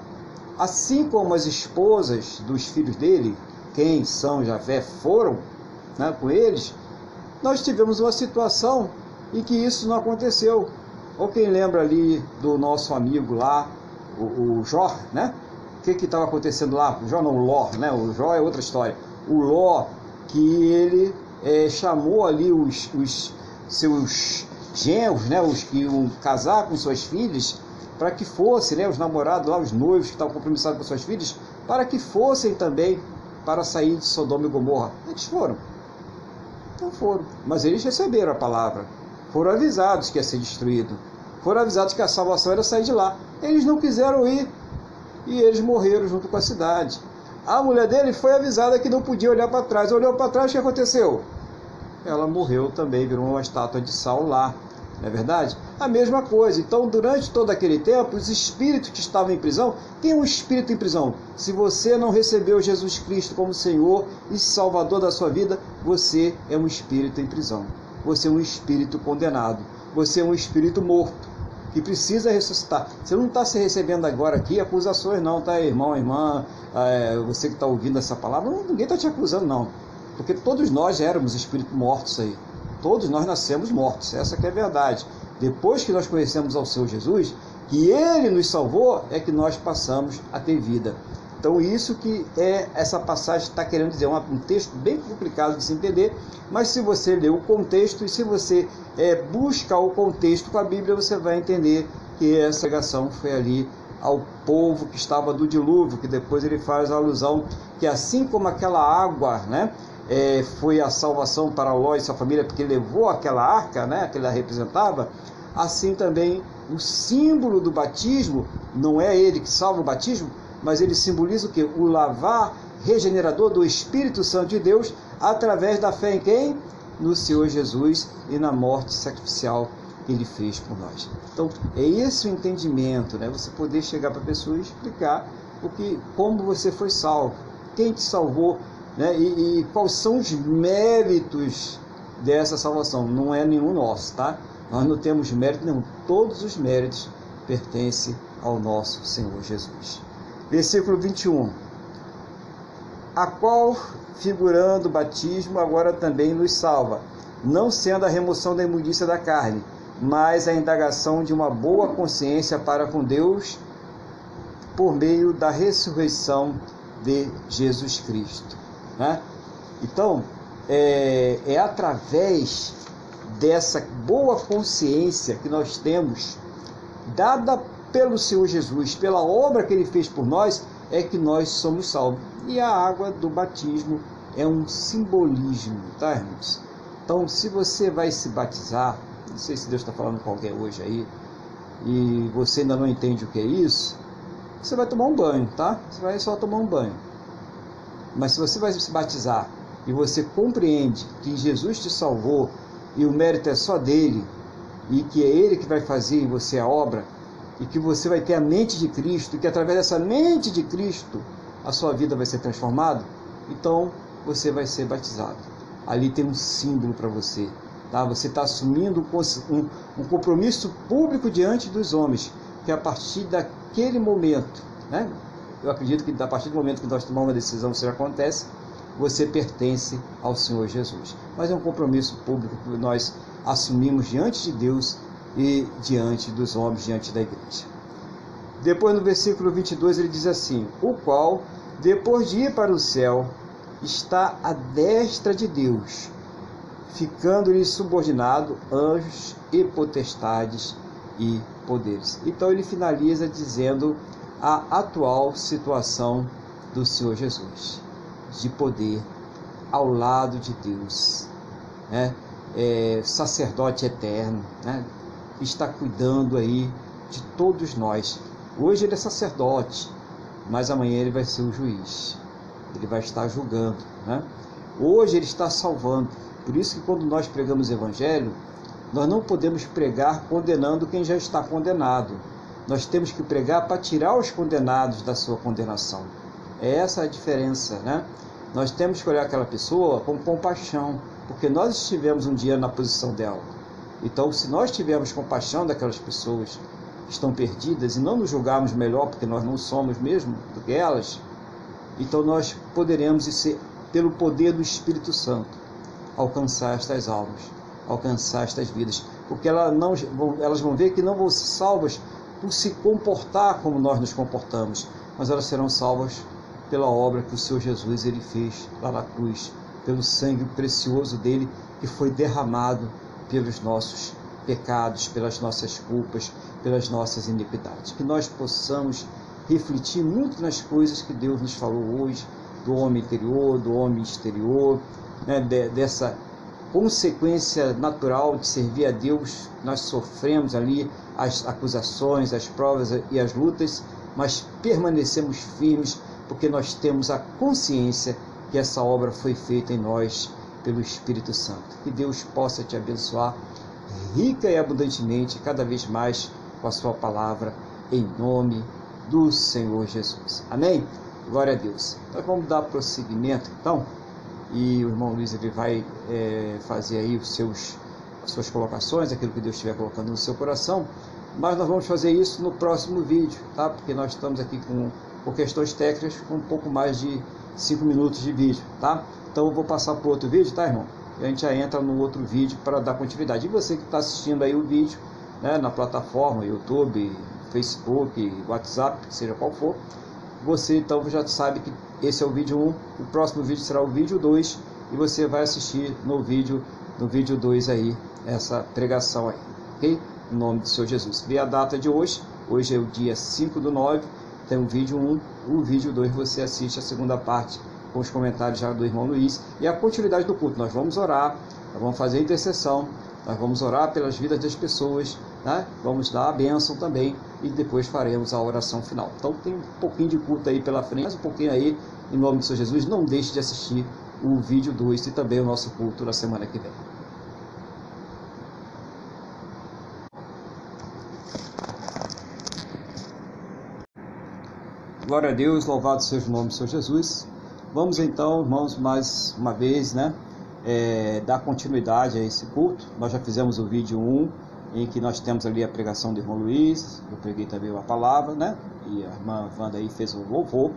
Assim como as esposas dos filhos dele, quem São Javé foram né, com eles, nós tivemos uma situação em que isso não aconteceu. Ou quem lembra ali do nosso amigo lá, o, o Jó, né? O que estava acontecendo lá? O Jó não, o Ló, né? O Jó é outra história. O Ló, que ele é, chamou ali os, os seus genros, né? Os que iam casar com suas filhas, para que fossem, né? Os namorados lá, os noivos que estavam compromissados com suas filhas, para que fossem também para sair de Sodoma e Gomorra. Eles foram. Não foram. Mas eles receberam a palavra foram avisados que ia ser destruído. Foram avisados que a salvação era sair de lá. Eles não quiseram ir e eles morreram junto com a cidade. A mulher dele foi avisada que não podia olhar para trás. Olhou para trás, o que aconteceu? Ela morreu também, virou uma estátua de sal lá. Não é verdade? A mesma coisa. Então, durante todo aquele tempo, os espíritos que estavam em prisão, quem é um espírito em prisão? Se você não recebeu Jesus Cristo como Senhor e Salvador da sua vida, você é um espírito em prisão você é um espírito condenado. Você é um espírito morto que precisa ressuscitar. Você não está se recebendo agora aqui acusações, não, tá, irmão, irmã, é, você que está ouvindo essa palavra, ninguém está te acusando, não. Porque todos nós éramos espíritos mortos aí. Todos nós nascemos mortos, essa que é a verdade. Depois que nós conhecemos ao Senhor Jesus, que Ele nos salvou, é que nós passamos a ter vida. Então, isso que é essa passagem está querendo dizer, um texto bem complicado de se entender, mas se você ler o contexto e se você é, busca o contexto com a Bíblia, você vai entender que essa pregação foi ali ao povo que estava do dilúvio, que depois ele faz a alusão que assim como aquela água, né, é, foi a salvação para Ló e sua família, porque levou aquela arca, né, que ela representava, assim também o símbolo do batismo, não é ele que salva o batismo, mas ele simboliza o que? O lavar regenerador do Espírito Santo de Deus através da fé em quem? No Senhor Jesus e na morte sacrificial que ele fez por nós. Então, é esse o entendimento, né? Você poder chegar para a pessoa e explicar o que, como você foi salvo, quem te salvou, né? E, e quais são os méritos dessa salvação. Não é nenhum nosso, tá? Nós não temos mérito nenhum. Todos os méritos pertencem ao nosso Senhor Jesus. Versículo 21. A qual, figurando o batismo, agora também nos salva, não sendo a remoção da imundícia da carne, mas a indagação de uma boa consciência para com Deus por meio da ressurreição de Jesus Cristo. Né? Então, é, é através dessa boa consciência que nós temos, dada pelo Senhor Jesus, pela obra que ele fez por nós, é que nós somos salvos. E a água do batismo é um simbolismo, tá, irmãos? Então, se você vai se batizar, não sei se Deus está falando com alguém hoje aí, e você ainda não entende o que é isso, você vai tomar um banho, tá? Você vai só tomar um banho. Mas se você vai se batizar e você compreende que Jesus te salvou e o mérito é só dele, e que é ele que vai fazer em você a obra, e que você vai ter a mente de Cristo, e que através dessa mente de Cristo a sua vida vai ser transformada, então você vai ser batizado. Ali tem um símbolo para você. Tá? Você está assumindo um, um, compromisso público diante dos homens, que a partir daquele momento, né? eu acredito que a partir do momento que nós tomamos uma decisão, isso acontece, você pertence ao Senhor Jesus. Mas é um compromisso público que nós assumimos diante de Deus e diante dos homens, diante da igreja. Depois no versículo 22 ele diz assim: O qual, depois de ir para o céu, está à destra de Deus, ficando-lhe subordinado anjos e potestades e poderes. Então ele finaliza dizendo a atual situação do Senhor Jesus, de poder ao lado de Deus, né? É, sacerdote eterno, né? Está cuidando aí de todos nós. Hoje ele é sacerdote, mas amanhã ele vai ser o juiz. Ele vai estar julgando, né? Hoje ele está salvando. Por isso que quando nós pregamos evangelho, nós não podemos pregar condenando quem já está condenado. Nós temos que pregar para tirar os condenados da sua condenação. É essa a diferença, né? Nós temos que olhar aquela pessoa com compaixão, porque nós estivemos um dia na posição dela. Então, se nós tivermos compaixão daquelas pessoas que estão perdidas e não nos julgarmos melhor, porque nós não somos mesmo do que elas, então nós poderemos, ser, pelo poder do Espírito Santo, alcançar estas almas, alcançar estas vidas, porque elas, não, elas vão ver que não vão ser salvas por se comportar como nós nos comportamos, mas elas serão salvas pela obra que o Senhor Jesus ele fez lá na cruz, pelo sangue precioso dele que foi derramado pelos nossos pecados, pelas nossas culpas, pelas nossas iniquidades. Que nós possamos refletir muito nas coisas que Deus nos falou hoje, do homem interior, do homem exterior, né, de, dessa consequência natural de servir a Deus. Nós sofremos ali as acusações, as provas e as lutas, mas permanecemos firmes porque nós temos a consciência que essa obra foi feita em nós pelo Espírito Santo. Que Deus possa te abençoar rica e abundantemente, cada vez mais com a sua palavra, em nome do Senhor Jesus. Amém? Glória a Deus. Então vamos dar prosseguimento, então, e o irmão Luiz ele vai é, fazer aí os seus, as suas colocações, aquilo que Deus estiver colocando no seu coração, mas nós vamos fazer isso no próximo vídeo, tá? Porque nós estamos aqui com, por questões técnicas, com um pouco mais de 5 minutos de vídeo, tá? Então eu vou passar para outro vídeo, tá, irmão? E a gente já entra no outro vídeo para dar continuidade. E você que está assistindo aí o vídeo, né, na plataforma, YouTube, Facebook, WhatsApp, seja qual for, você então já sabe que esse é o vídeo 1, o próximo vídeo será o vídeo 2 e você vai assistir no vídeo no vídeo 2 aí essa pregação aí, ok? Em nome do Senhor Jesus. Vê a data de hoje, hoje é o dia 5 do 9, tem o vídeo 1, o vídeo 2 você assiste a segunda parte com os comentários já do irmão Luiz e a continuidade do culto. Nós vamos orar, nós vamos fazer intercessão, nós vamos orar pelas vidas das pessoas, né? vamos dar a bênção também e depois faremos a oração final. Então tem um pouquinho de culto aí pela frente, mais um pouquinho aí, em nome do Senhor Jesus. Não deixe de assistir o vídeo 2 e também o nosso culto na semana que vem. Glória a Deus, louvado seja o nome do Senhor Jesus. Vamos então, irmãos, mais uma vez, né, é, dar continuidade a esse culto. Nós já fizemos o vídeo 1, em que nós temos ali a pregação do irmão Luiz, eu preguei também a palavra, né, e a irmã Wanda aí fez o louvor.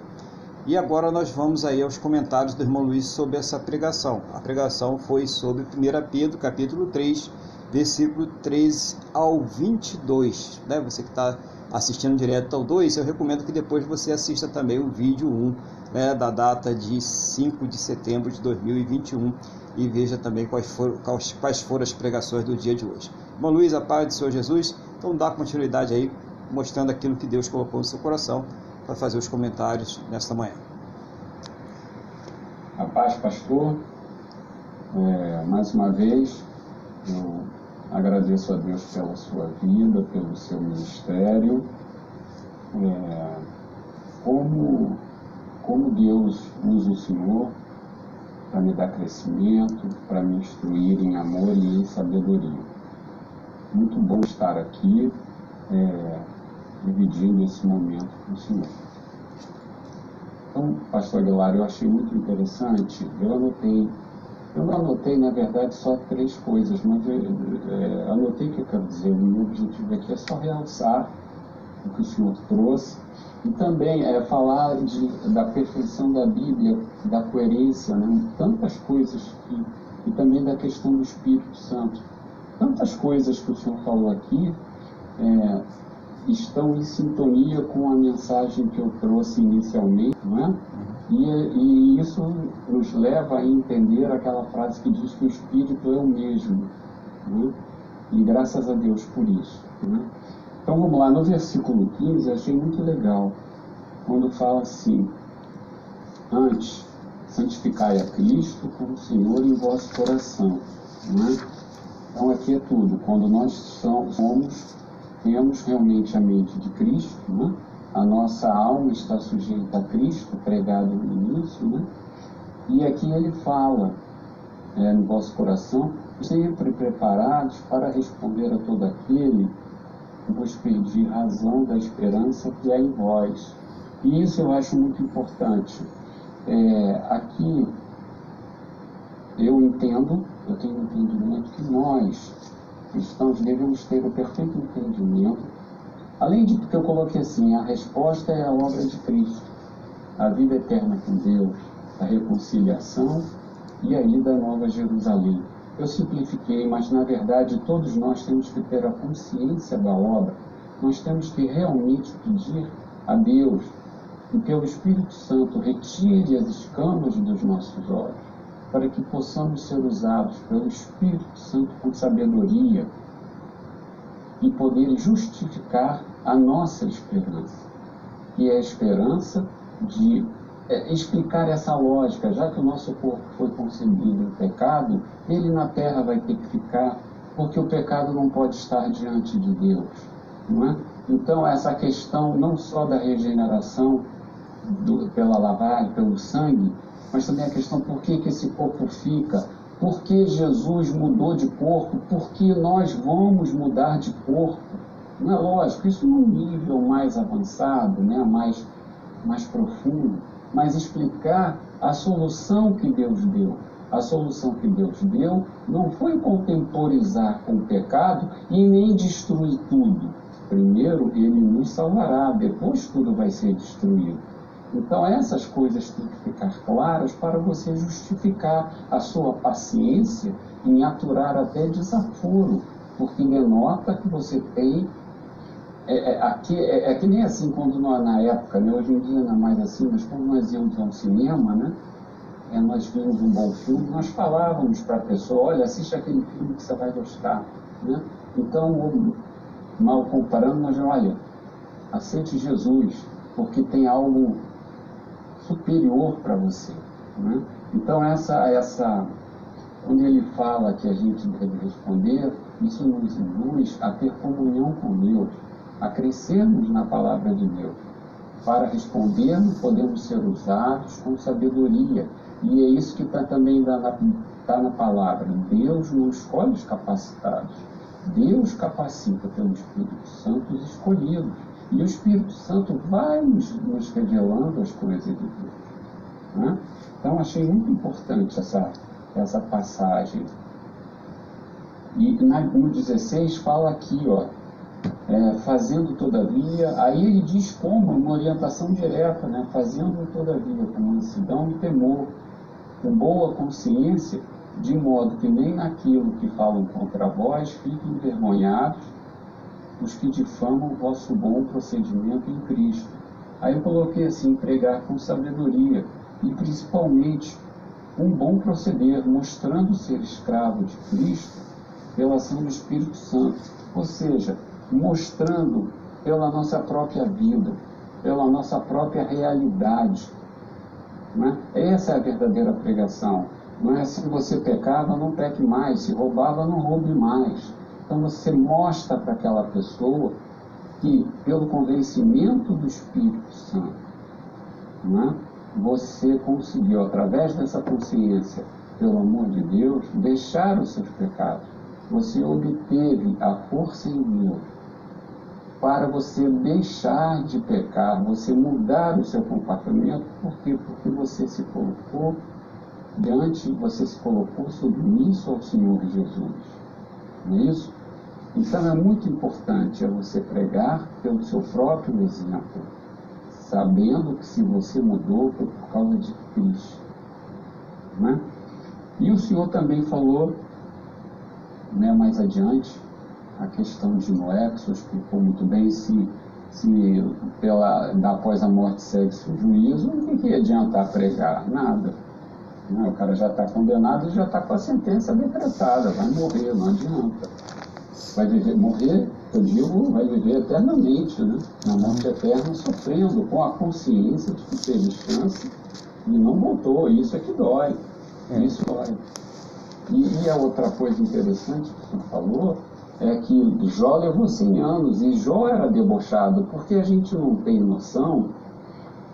E agora nós vamos aí aos comentários do irmão Luiz sobre essa pregação. A pregação foi sobre 1 Pedro, capítulo 3, versículo 13 ao 22. Né? Você que está assistindo direto ao 2, eu recomendo que depois você assista também o vídeo 1, né, da data de 5 de setembro de 2021 e veja também quais foram, quais, foram as pregações do dia de hoje. Irmão Luiz, a paz do Senhor Jesus, então dá continuidade aí, mostrando aquilo que Deus colocou no seu coração para fazer os comentários nesta manhã.
A paz, pastor. É, mais uma vez, eu Agradeço a Deus pela sua vida, pelo seu ministério. É, como, como Deus usa o Senhor para me dar crescimento, para me instruir em amor e em sabedoria. Muito bom estar aqui, é, dividindo esse momento com o Senhor. Então, pastor Aguilar, eu achei muito interessante, eu anotei Eu não anotei, na verdade, só três coisas, mas é, anotei o que eu quero dizer. O meu objetivo aqui é só realçar o que o senhor trouxe e também é falar de, da perfeição da Bíblia, da coerência, né? tantas coisas que, e também da questão do Espírito Santo. Tantas coisas que o senhor falou aqui é, estão em sintonia com a mensagem que eu trouxe inicialmente, não é? E, e, isso nos leva a entender aquela frase que diz que o Espírito é o mesmo. Né? E graças a Deus por isso. Né? Então vamos lá, no versículo 15, achei muito legal, quando fala assim: Antes, santificai a Cristo como Senhor em vosso coração. Né? Então aqui é tudo, quando nós somos, temos realmente a mente de Cristo, né? A nossa alma está sujeita a Cristo, pregado no início, né? E aqui ele fala é, no vosso coração, sempre preparados para responder a todo aquele que vos pedir razão da esperança que há em vós. E isso eu acho muito importante. É, aqui eu entendo, eu tenho entendimento que nós, cristãos, devemos ter o perfeito entendimento Além de que eu coloquei assim, a resposta é a obra de Cristo, a vida eterna com Deus, a reconciliação e a ida à Nova Jerusalém. Eu simplifiquei, mas na verdade todos nós temos que ter a consciência da obra. Nós temos que realmente pedir a Deus que pelo Espírito Santo retire as escamas dos nossos olhos, para que possamos ser usados pelo Espírito Santo com sabedoria e poder justificar a nossa esperança, que é a esperança de é, explicar essa lógica, já que o nosso corpo foi concebido em pecado, ele na terra vai ter que ficar, porque o pecado não pode estar diante de Deus. Não é? Então, essa questão não só da regeneração do, pela lavagem, pelo sangue, mas também a questão por que, que esse corpo fica, por que Jesus mudou de corpo, por que nós vamos mudar de corpo não, lógico, isso num nível mais avançado, né, mais, mais profundo, mas explicar a solução que Deus deu. A solução que Deus deu não foi contemporizar com o pecado e nem destruir tudo. Primeiro, ele nos salvará, depois tudo vai ser destruído. Então, essas coisas têm que ficar claras para você justificar a sua paciência em aturar até desaforo, porque denota que você tem é, é, aqui, é, é, que nem assim, quando nós, na época, né, hoje em dia não é mais assim, mas quando nós íamos ao cinema, né, é, nós vimos um bom filme, nós falávamos para a pessoa, olha, assiste aquele filme que você vai gostar. Né? Então, mal comparando, nós olha, aceite Jesus, porque tem algo superior para você. Né? Então, essa, essa, quando ele fala que a gente deve responder, isso nos induz a ter comunhão com Deus a crescermos na palavra de Deus. Para respondermos, podemos ser usados com sabedoria. E é isso que está também na, tá na palavra. Deus não escolhe os capacitados. Deus capacita pelo Espírito Santo os escolhidos. E o Espírito Santo vai nos, nos revelando as coisas de Deus. Né? Então, achei muito importante essa, essa passagem. E na, no 16 fala aqui, ó, é, fazendo todavia, aí ele diz como, uma orientação direta, né? fazendo todavia com mansidão e temor, com boa consciência, de modo que nem naquilo que falam contra vós fiquem envergonhados os que difamam o vosso bom procedimento em Cristo. Aí eu coloquei assim, pregar com sabedoria e principalmente um bom proceder, mostrando ser escravo de Cristo pela ação do Espírito Santo. Ou seja, mostrando pela nossa própria vida, pela nossa própria realidade. Né? Essa é a verdadeira pregação. Não é se você pecava, não peque mais, se roubava, não roube mais. Então você mostra para aquela pessoa que, pelo convencimento do Espírito Santo, né, você conseguiu, através dessa consciência, pelo amor de Deus, deixar os seus pecados. Você obteve a força em Deus para você deixar de pecar, você mudar o seu comportamento, por quê? Porque você se colocou diante você se colocou submisso ao Senhor Jesus. Não é isso? Então é muito importante é você pregar pelo seu próprio exemplo, sabendo que se você mudou foi por causa de Cristo. Né? E o Senhor também falou né, mais adiante a questão de Noé, que o senhor explicou muito bem, se, se pela, após a morte segue-se o juízo, o que ia adiantar pregar? Nada. Né? O cara já está condenado e já está com a sentença decretada, vai morrer, não adianta. Vai viver, morrer, eu digo, vai viver eternamente, né? na morte eterna, sofrendo, com a consciência de que teve chance e não voltou. Isso é que dói. É. Isso dói. E, e a outra coisa interessante que o senhor falou é que Jó levou 100 anos e Jó era debochado, porque a gente não tem noção,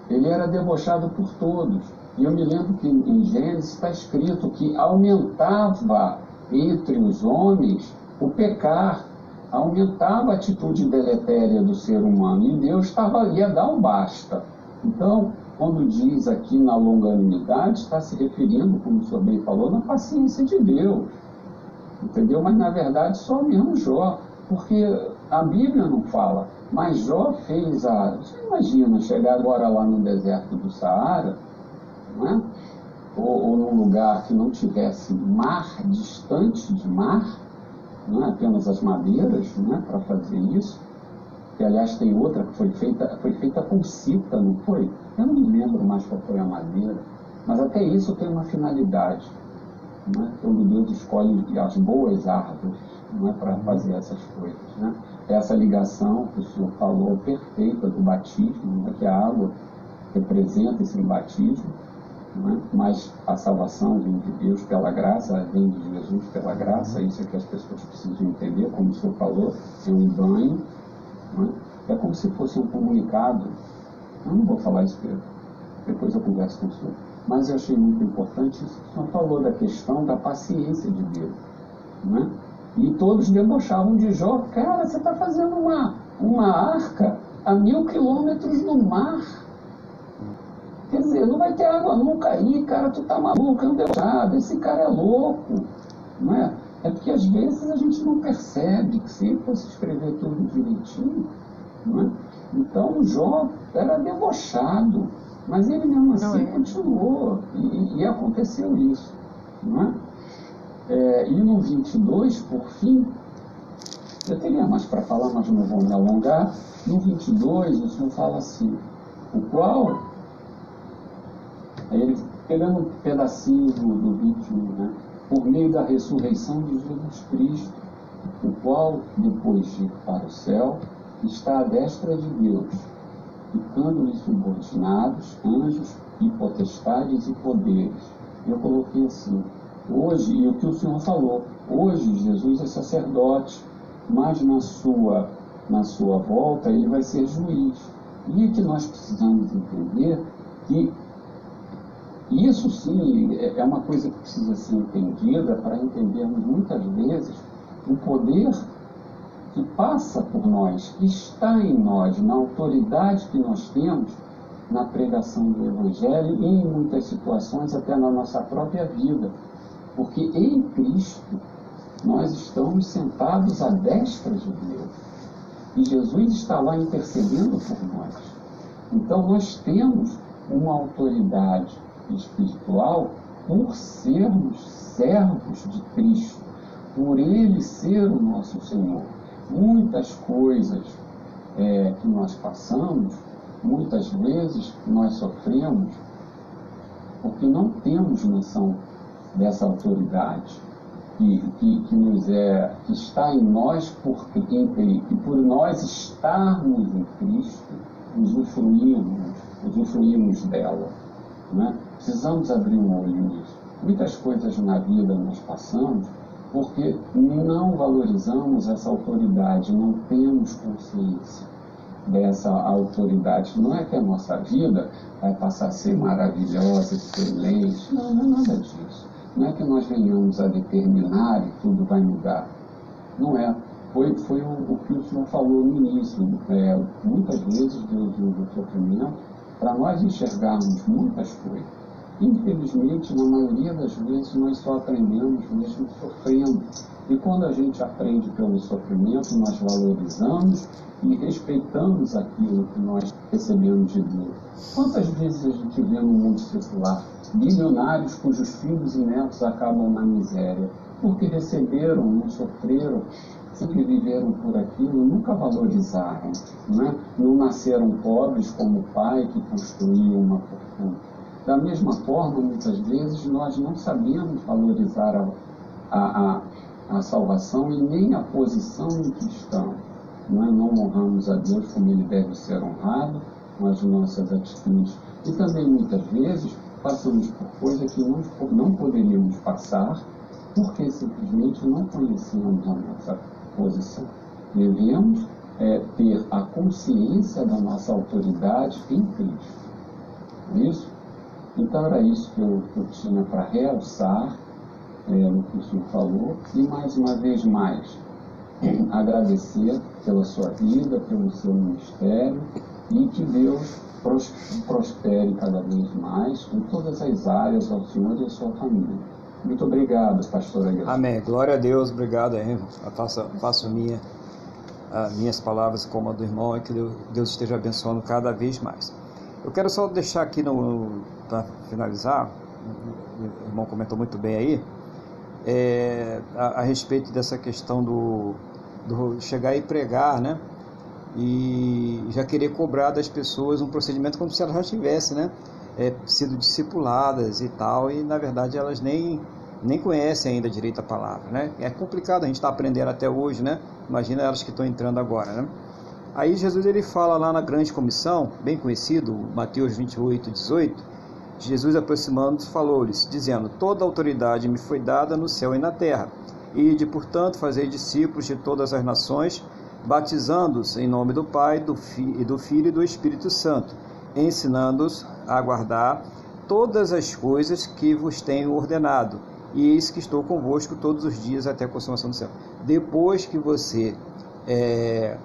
ele era debochado por todos. E eu me lembro que em Gênesis está escrito que aumentava entre os homens o pecar, aumentava a atitude deletéria do ser humano, e Deus estava ali a dar um basta. Então, quando diz aqui na longanimidade, está se referindo, como o senhor bem falou, na paciência de Deus entendeu? Mas na verdade só mesmo Jó, porque a Bíblia não fala. Mas Jó fez a. Você imagina chegar agora lá no deserto do Saara, não é? ou, ou num lugar que não tivesse mar, distante de mar, não é? apenas as madeiras não é? para fazer isso. Que aliás tem outra que foi feita, foi feita com cita, não foi? Eu não me lembro mais qual foi a madeira. Mas até isso tem uma finalidade né? Todo Deus escolhe as boas árvores é para fazer essas coisas. Né? Essa ligação que o senhor falou perfeita do batismo, né? que a água representa esse batismo, né? mas a salvação vem de Deus pela graça, vem de Jesus pela graça, isso é que as pessoas precisam entender, como o senhor falou, é um banho, né? é como se fosse um comunicado. Eu não vou falar isso, depois eu converso com o senhor mas eu achei muito importante isso que o senhor falou da questão da paciência de Deus. Né? E todos debochavam de Jó, cara, você está fazendo uma, uma arca a mil quilômetros do mar. Quer dizer, não vai ter água nunca aí, cara, tu tá maluco, é um debochado, esse cara é louco. Não é? é porque às vezes a gente não percebe que se fosse escrever tudo direitinho, não é? então Jó era debochado. Mas ele mesmo assim é. continuou e, e, aconteceu isso. Não é? É, e no 22, por fim, eu teria mais para falar, mas não vou me alongar. No 22, o Senhor fala assim: o qual, aí ele pegando um pedacinho do, do 21, né? por meio da ressurreição de Jesus Cristo, o qual, depois de ir para o céu, está à destra de Deus ficando-lhes subordinados anjos e potestades e poderes. Eu coloquei assim, hoje, e o que o Senhor falou, hoje Jesus é sacerdote, mas na sua, na sua volta ele vai ser juiz. E é que nós precisamos entender que isso sim é, uma coisa que precisa ser entendida para entendermos muitas vezes o poder que passa por nós, que está em nós, na autoridade que nós temos na pregação do Evangelho e em muitas situações até na nossa própria vida. Porque em Cristo nós estamos sentados à destra de Deus. E Jesus está lá intercedendo por nós. Então nós temos uma autoridade espiritual por sermos servos de Cristo, por Ele ser o nosso Senhor muitas coisas é, que nós passamos, muitas vezes nós sofremos, porque não temos noção dessa autoridade que, que, que, nos é, que está em nós por, em, e por nós estarmos em Cristo, usufruímos, usufruímos dela. Né? Precisamos abrir um olho nisso. Muitas coisas na vida nós passamos porque não valorizamos essa autoridade, não temos consciência dessa autoridade. Não é que a nossa vida vai passar a ser maravilhosa, excelente, não, não é nada disso. Não é que nós venhamos a determinar e tudo vai mudar. Não é. Foi, foi o, o que o senhor falou no início. É, muitas vezes do, do, do sofrimento, para nós enxergarmos muitas coisas, Infelizmente, na maioria das vezes, nós só aprendemos mesmo sofrendo. E quando a gente aprende pelo sofrimento, nós valorizamos e respeitamos aquilo que nós recebemos de Deus. Quantas vezes a gente vê no mundo secular bilionários cujos filhos e netos acabam na miséria, porque receberam, não sofreram, sempre viveram por aquilo, nunca valorizaram, né? não nasceram pobres como o pai que construiu uma fortuna. Da mesma forma, muitas vezes, nós não sabemos valorizar a, a, a, a salvação e nem a posição em que estamos. É? não honramos a Deus como Ele deve ser honrado com as nossas atitudes. E também, muitas vezes, passamos por coisas que não, não poderíamos passar porque simplesmente não conhecemos a nossa posição. Devemos é, ter a consciência da nossa autoridade em Cristo. É isso? Então era isso que eu, que eu tinha para realçar é, no que o senhor falou. E mais uma vez mais, agradecer pela sua vida, pelo seu ministério e que Deus prospere cada vez mais em todas as áreas ao Senhor e à sua família. Muito obrigado, pastor Aguilar.
Amém. Glória a Deus. Obrigado, aí. Faço, faço minha, a, minhas palavras como a do irmão e que Deus esteja abençoando cada vez mais. Eu quero só deixar aqui para finalizar, o irmão comentou muito bem aí, é, a, a, respeito dessa questão do, do chegar e pregar, né? E já querer cobrar das pessoas um procedimento como se elas já tivessem, né? É, sido discipuladas e tal, e na verdade elas nem, nem conhecem ainda direito a palavra, né? É complicado, a gente está aprendendo até hoje, né? Imagina elas que estão entrando agora, né? Aí Jesus ele fala lá na grande comissão, bem conhecido, Mateus 28, 18, Jesus aproximando-se falou-lhes, dizendo, Toda autoridade me foi dada no céu e na terra, e de, portanto, fazer discípulos de todas as nações, batizando-os em nome do Pai, do, Fi, do Filho e do Espírito Santo, ensinando-os a guardar todas as coisas que vos tenho ordenado, e eis que estou convosco todos os dias até a consumação do céu. Depois que você é,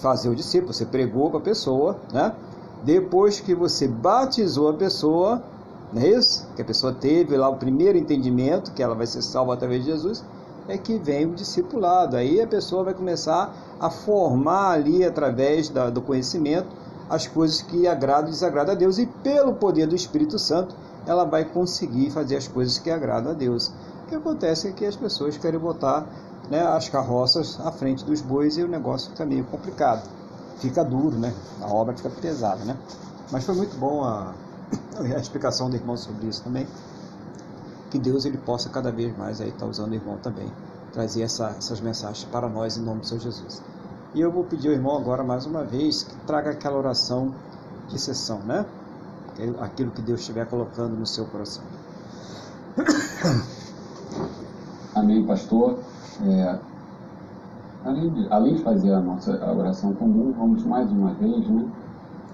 fazer o discípulo, você pregou para a pessoa, né? Depois que você batizou a pessoa, não é isso? Que a pessoa teve lá o primeiro entendimento, que ela vai ser salva através de Jesus, é que vem o discipulado. Aí a pessoa vai começar a formar ali, através da, do conhecimento, as coisas que agradam e desagradam a Deus. E pelo poder do Espírito Santo, ela vai conseguir fazer as coisas que agradam a Deus. O que acontece é que as pessoas querem botar né, as carroças à frente dos bois e o negócio fica meio complicado. Fica duro, né? A obra fica pesada, né? Mas foi muito bom a, a explicação do irmão sobre isso também. Que Deus ele possa cada vez mais aí estar tá usando o irmão também, trazer essa, essas mensagens para nós em nome do Senhor Jesus. E eu vou pedir ao irmão agora mais uma vez que traga aquela oração de sessão, né? Aquilo que Deus estiver colocando no seu coração.
Amém, pastor. É, além, de, além de fazer a nossa oração comum, vamos mais uma vez né,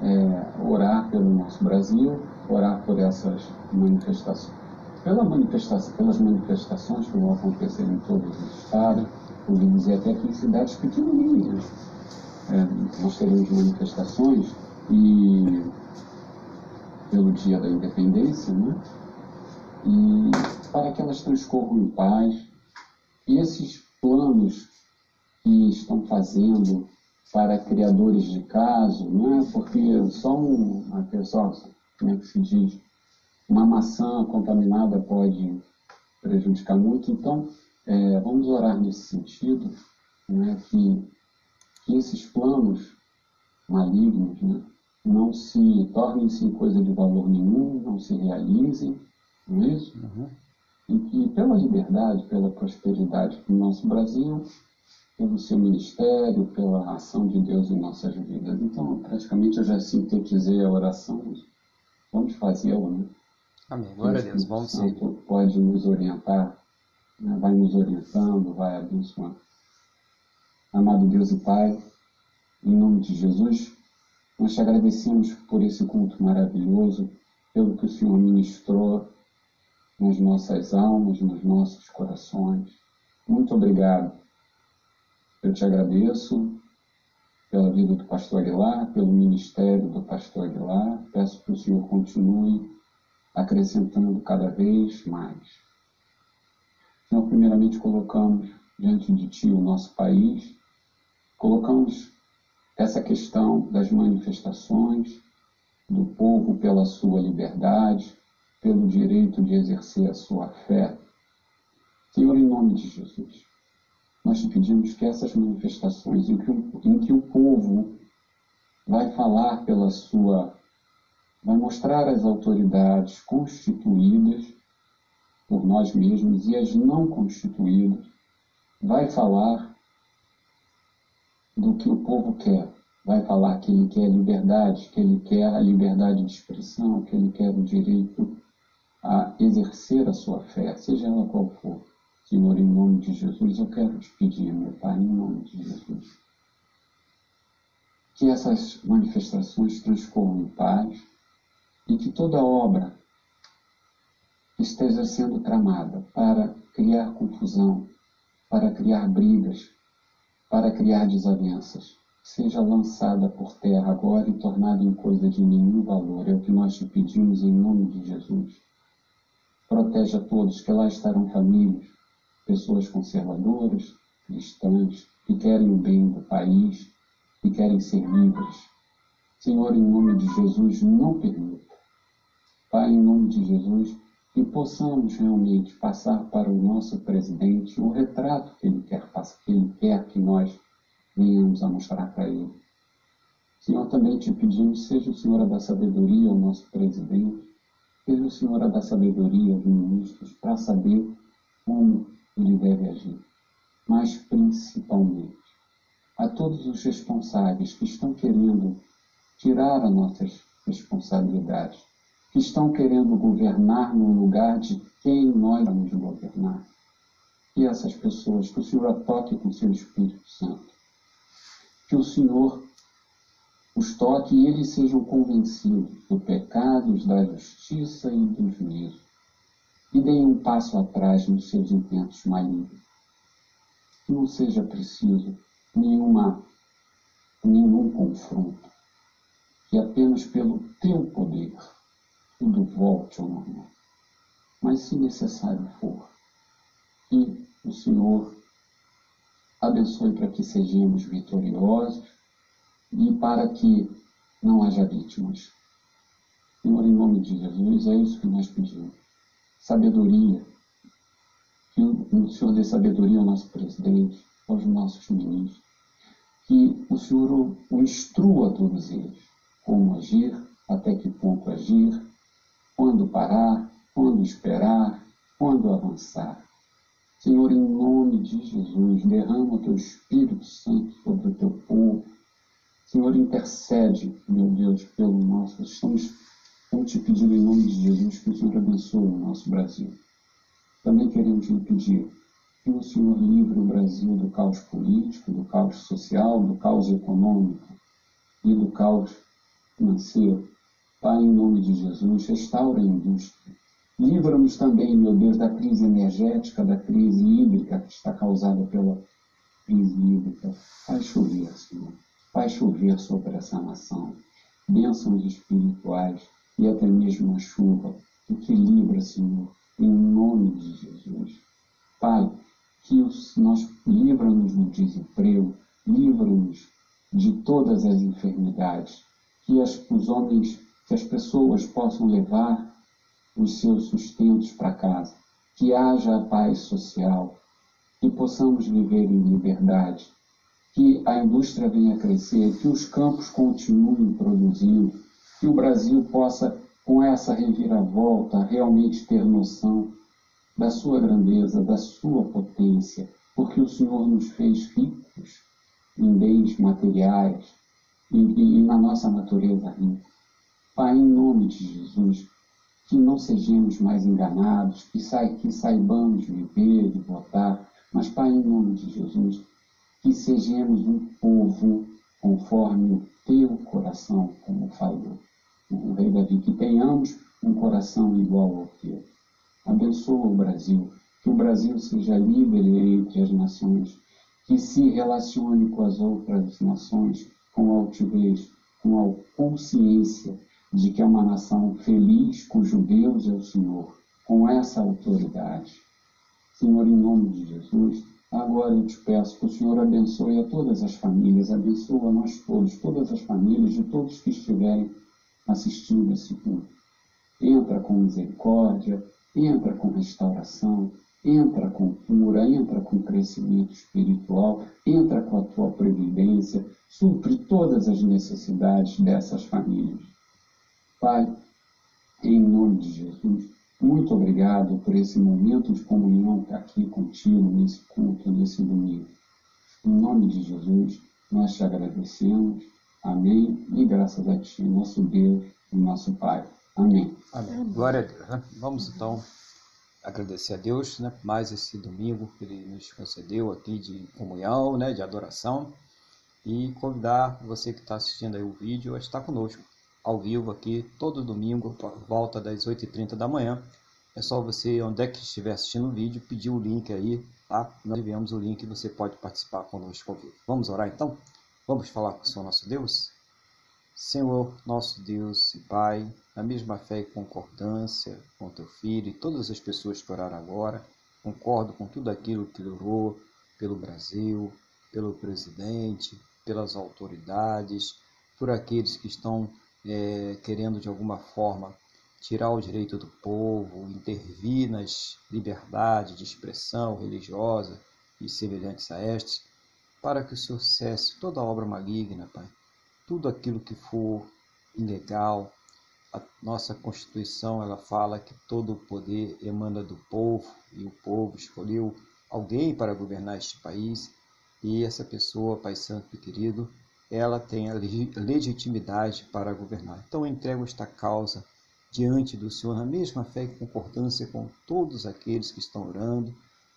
é, orar pelo nosso Brasil, orar por essas manifestações. Pela manifestação, pelas manifestações que vão acontecer em todos os estados, podemos dizer até que em cidades pequenininhas. É, nós teremos manifestações e pelo dia da independência, né? e para que elas transcorram em paz, esses planos que estão fazendo para criadores de caso, né? porque só um, a pessoa, como é que se diz, uma maçã contaminada pode prejudicar muito. Então, é, vamos orar nesse sentido, né? que, que esses planos malignos né? não se tornem-se coisa de valor nenhum, não se realizem, não é isso? Uhum e que, pela liberdade, pela prosperidade do nosso Brasil, pelo seu ministério, pela ação de Deus em nossas vidas. Então, praticamente eu já sintetizei a oração. Vamos fazê-la, né?
Amém. Glória a Deus. Vamos
sim. Pode nos orientar, né? vai nos orientando, vai abençoando. Amado Deus e Pai, em nome de Jesus, nós te agradecemos por esse culto maravilhoso, pelo que o Senhor ministrou nas nossas almas, nos nossos corações. Muito obrigado. Eu te agradeço pela vida do pastor Aguilar, pelo ministério do pastor Aguilar. Peço que o Senhor continue acrescentando cada vez mais. Senhor, primeiramente colocamos diante de Ti o nosso país, colocamos essa questão das manifestações do povo pela sua liberdade, pelo direito de exercer a sua fé. Senhor, em nome de Jesus, nós te pedimos que essas manifestações em que, o, em que o povo vai falar pela sua, vai mostrar às autoridades constituídas por nós mesmos e as não constituídas, vai falar do que o povo quer, vai falar que ele quer liberdade, que ele quer a liberdade de expressão, que ele quer o direito a exercer a sua fé, seja ela qual for. Senhor, em nome de Jesus, eu quero te pedir, meu Pai, em nome de Jesus, que essas manifestações transformem em paz e que toda obra esteja sendo tramada para criar confusão, para criar brigas, para criar desavenças, seja lançada por terra agora e tornada em coisa de nenhum valor. É o que nós te pedimos em nome de Jesus. Protege a todos, que lá estarão famílias, pessoas conservadoras, cristãs, que querem o bem do país, que querem ser livres. Senhor, em nome de Jesus, não permita. Pai, em nome de Jesus, que possamos realmente passar para o nosso presidente o retrato que ele quer, que ele quer que nós venhamos a mostrar para ele. Senhor, também te pedimos, seja o Senhor a dar sabedoria ao nosso presidente, seja o Senhor a dar sabedoria aos ministros para saber como ele deve agir. Mas, principalmente, a todos os responsáveis que estão querendo tirar as nossas responsabilidades, que estão querendo governar no lugar de quem nós vamos governar. E essas pessoas, que o Senhor a toque com o seu Espírito Santo. Que o Senhor os toque e eles sejam convencidos do pecado, da justiça e do juízo. E deem um passo atrás nos seus intentos malignos. Que não seja preciso nenhuma, nenhum confronto. Que apenas pelo teu poder tudo volte ao normal. Mas se necessário for, que o Senhor abençoe para que sejamos vitoriosos e para que não haja vítimas. Senhor, em nome de Jesus, é isso que nós pedimos. Sabedoria. Que o Senhor dê sabedoria ao nosso presidente, aos nossos ministros. Que o Senhor o instrua a todos eles como agir, até que ponto agir, quando parar, quando esperar, quando avançar. Senhor, em nome de Jesus, derrama o teu Espírito Santo sobre o teu povo. Senhor, intercede, meu Deus, pelo nosso. Estamos, estamos te pedindo em nome de Jesus que o Senhor abençoe o nosso Brasil. Também queremos lhe pedir que o Senhor livre o Brasil do caos político, do caos social, do caos econômico e do caos financeiro Pai, em nome de Jesus, restaura a indústria. Livra-nos também, meu Deus, da crise energética, da crise hídrica que está causada pela crise hídrica. Faz chover, Senhor. Faz chover sobre essa nação. Bênçãos espirituais e até mesmo a chuva. Equilibra, Senhor, em nome de Jesus. Pai, que os, nós livra-nos do desemprego, livra-nos de todas as enfermidades, que as, os homens que as pessoas possam levar os seus sustentos para casa, que haja a paz social, que possamos viver em liberdade, que a indústria venha a crescer, que os campos continuem produzindo, que o Brasil possa, com essa reviravolta, realmente ter noção da sua grandeza, da sua potência, porque o Senhor nos fez ricos em bens materiais e, e na nossa natureza rica. Pai, em nome de Jesus, que não sejamos mais enganados, que, sai, que saibamos viver e votar, mas, Pai, em nome de Jesus, que sejamos um povo conforme o teu coração, como falou o rei Davi, que tenhamos um coração igual ao teu. Abençoa o Brasil, que o Brasil seja livre entre as nações, que se relacione com as outras nações com altivez, com a consciência de que é uma nação feliz, cujo Deus é o Senhor, com essa autoridade. Senhor, em nome de Jesus, agora eu te peço que o Senhor abençoe a todas as famílias, abençoa nós todos, todas as famílias de todos que estiverem assistindo esse culto. Entra com misericórdia, entra com restauração, entra com cura, entra com crescimento espiritual, entra com a tua previdência, supre todas as necessidades dessas famílias. Pai, em nome de Jesus, muito obrigado por esse momento de comunhão que aqui contigo, nesse culto, nesse domingo. Em nome de Jesus, nós te agradecemos. Amém. E graças a Ti, nosso Deus e nosso Pai. Amém.
Amém. Glória a Deus. Né? Vamos então agradecer a Deus, né, mais esse domingo que Ele nos concedeu aqui de comunhão, né, de adoração, e convidar você que está assistindo aí o vídeo a estar conosco ao vivo aqui todo domingo por volta das 8h30 da manhã. É só você, onde é que estiver assistindo o vídeo, pedir o link aí, tá? Nós enviamos o link e você pode participar conosco ao vivo. Vamos orar então? Vamos falar com o Senhor nosso Deus? Senhor, nosso Deus e Pai, na mesma fé e concordância com teu filho e todas as pessoas que oraram agora, concordo com tudo aquilo que orou pelo Brasil, pelo presidente, pelas autoridades, por aqueles que estão é, querendo de alguma forma tirar o direito do povo, intervir nas liberdades de expressão religiosa e semelhantes a estes, para que o Senhor cesse toda obra maligna, Pai tudo aquilo que for ilegal. A nossa Constituição ela fala que todo o poder emana do povo e o povo escolheu alguém para governar este país e essa pessoa, Pai Santo e querido, ela tem a legitimidade para governar. Então entrego esta causa diante do Senhor na mesma fé e concordância com todos aqueles que estão orando,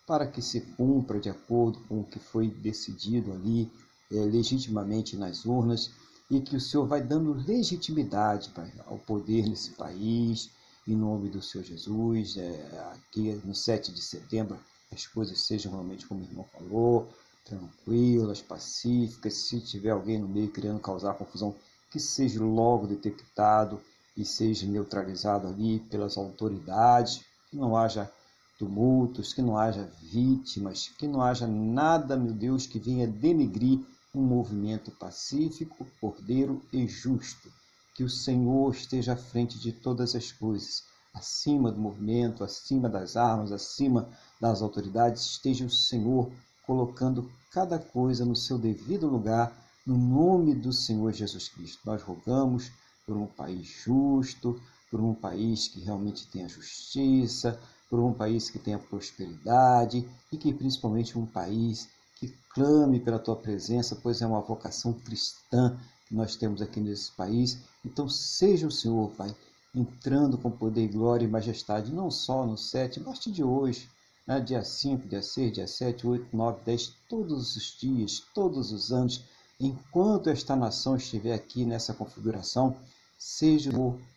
para que se cumpra de acordo com o que foi decidido ali é, legitimamente nas urnas e que o Senhor vai dando legitimidade ao poder nesse país, em nome do Senhor Jesus. É, aqui no 7 de setembro, as coisas sejam realmente como o irmão falou, tranquilas, pacíficas. Se tiver alguém no meio querendo causar confusão, que seja logo detectado e seja neutralizado ali pelas autoridades, que não haja tumultos, que não haja vítimas, que não haja nada, meu Deus, que venha denegrir um movimento pacífico, ordeiro e justo. Que o Senhor esteja à frente de todas as coisas, acima do movimento, acima das armas, acima das autoridades, esteja o Senhor colocando cada coisa no seu devido lugar, no nome do Senhor Jesus Cristo. Nós rogamos por um país justo, por um país que realmente tenha justiça, por um país que tenha prosperidade e que principalmente um país que clame pela tua presença, pois é uma vocação cristã que nós temos aqui nesse país. Então, seja o Senhor, Pai, entrando com poder, glória e majestade, não só no 7, mas de hoje, né? dia 5, dia 6, dia 7, 8, 9, 10, todos os dias, todos os anos, enquanto esta nação estiver aqui nessa configuração, seja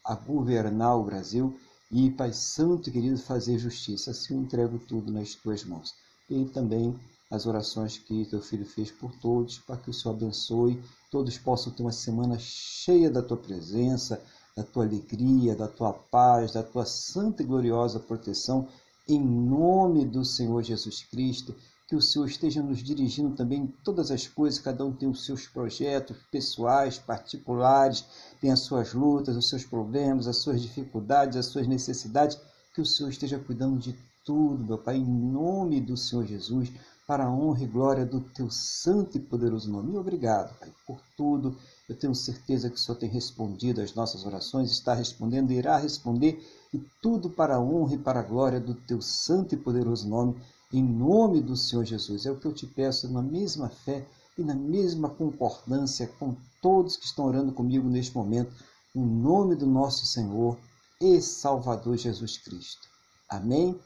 a governar o Brasil e, Pai Santo querido, fazer justiça. Assim eu entrego tudo nas tuas mãos. E também as orações que teu filho fez por todos, para que o Senhor abençoe, todos possam ter uma semana cheia da tua presença, da tua alegria, da tua paz, da tua santa e gloriosa proteção, em nome do Senhor Jesus Cristo. Que o Senhor esteja nos dirigindo também em todas as coisas, cada um tem os seus projetos pessoais, particulares, tem as suas lutas, os seus problemas, as suas dificuldades, as suas necessidades. Que o Senhor esteja cuidando de tudo, meu Pai, em nome do Senhor Jesus para a honra e glória do teu santo e poderoso nome. Obrigado, Pai, por tudo. Eu tenho certeza que o Senhor tem respondido às nossas orações, está respondendo e irá responder, e tudo para a honra e para a glória do teu santo e poderoso nome, em nome do Senhor Jesus. É o que eu te peço na mesma fé e na mesma concordância com todos que estão orando comigo neste momento, em nome do nosso Senhor e Salvador Jesus Cristo. Amém?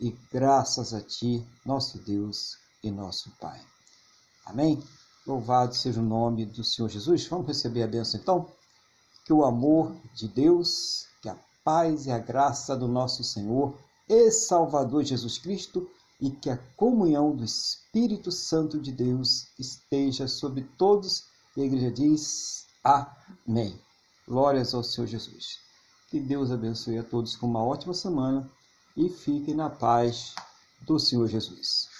E graças a Ti, nosso Deus e nosso Pai. Amém? Louvado seja o nome do Senhor Jesus. Vamos receber a bênção então? Que o amor de Deus, paz e a graça do nosso Senhor e Salvador Jesus Cristo e que a comunhão do Espírito Santo de Deus esteja sobre todos. E a igreja diz: Amém. Glórias ao Senhor Jesus. Que Deus abençoe a todos com uma ótima semana e fiquem na paz do Senhor Jesus.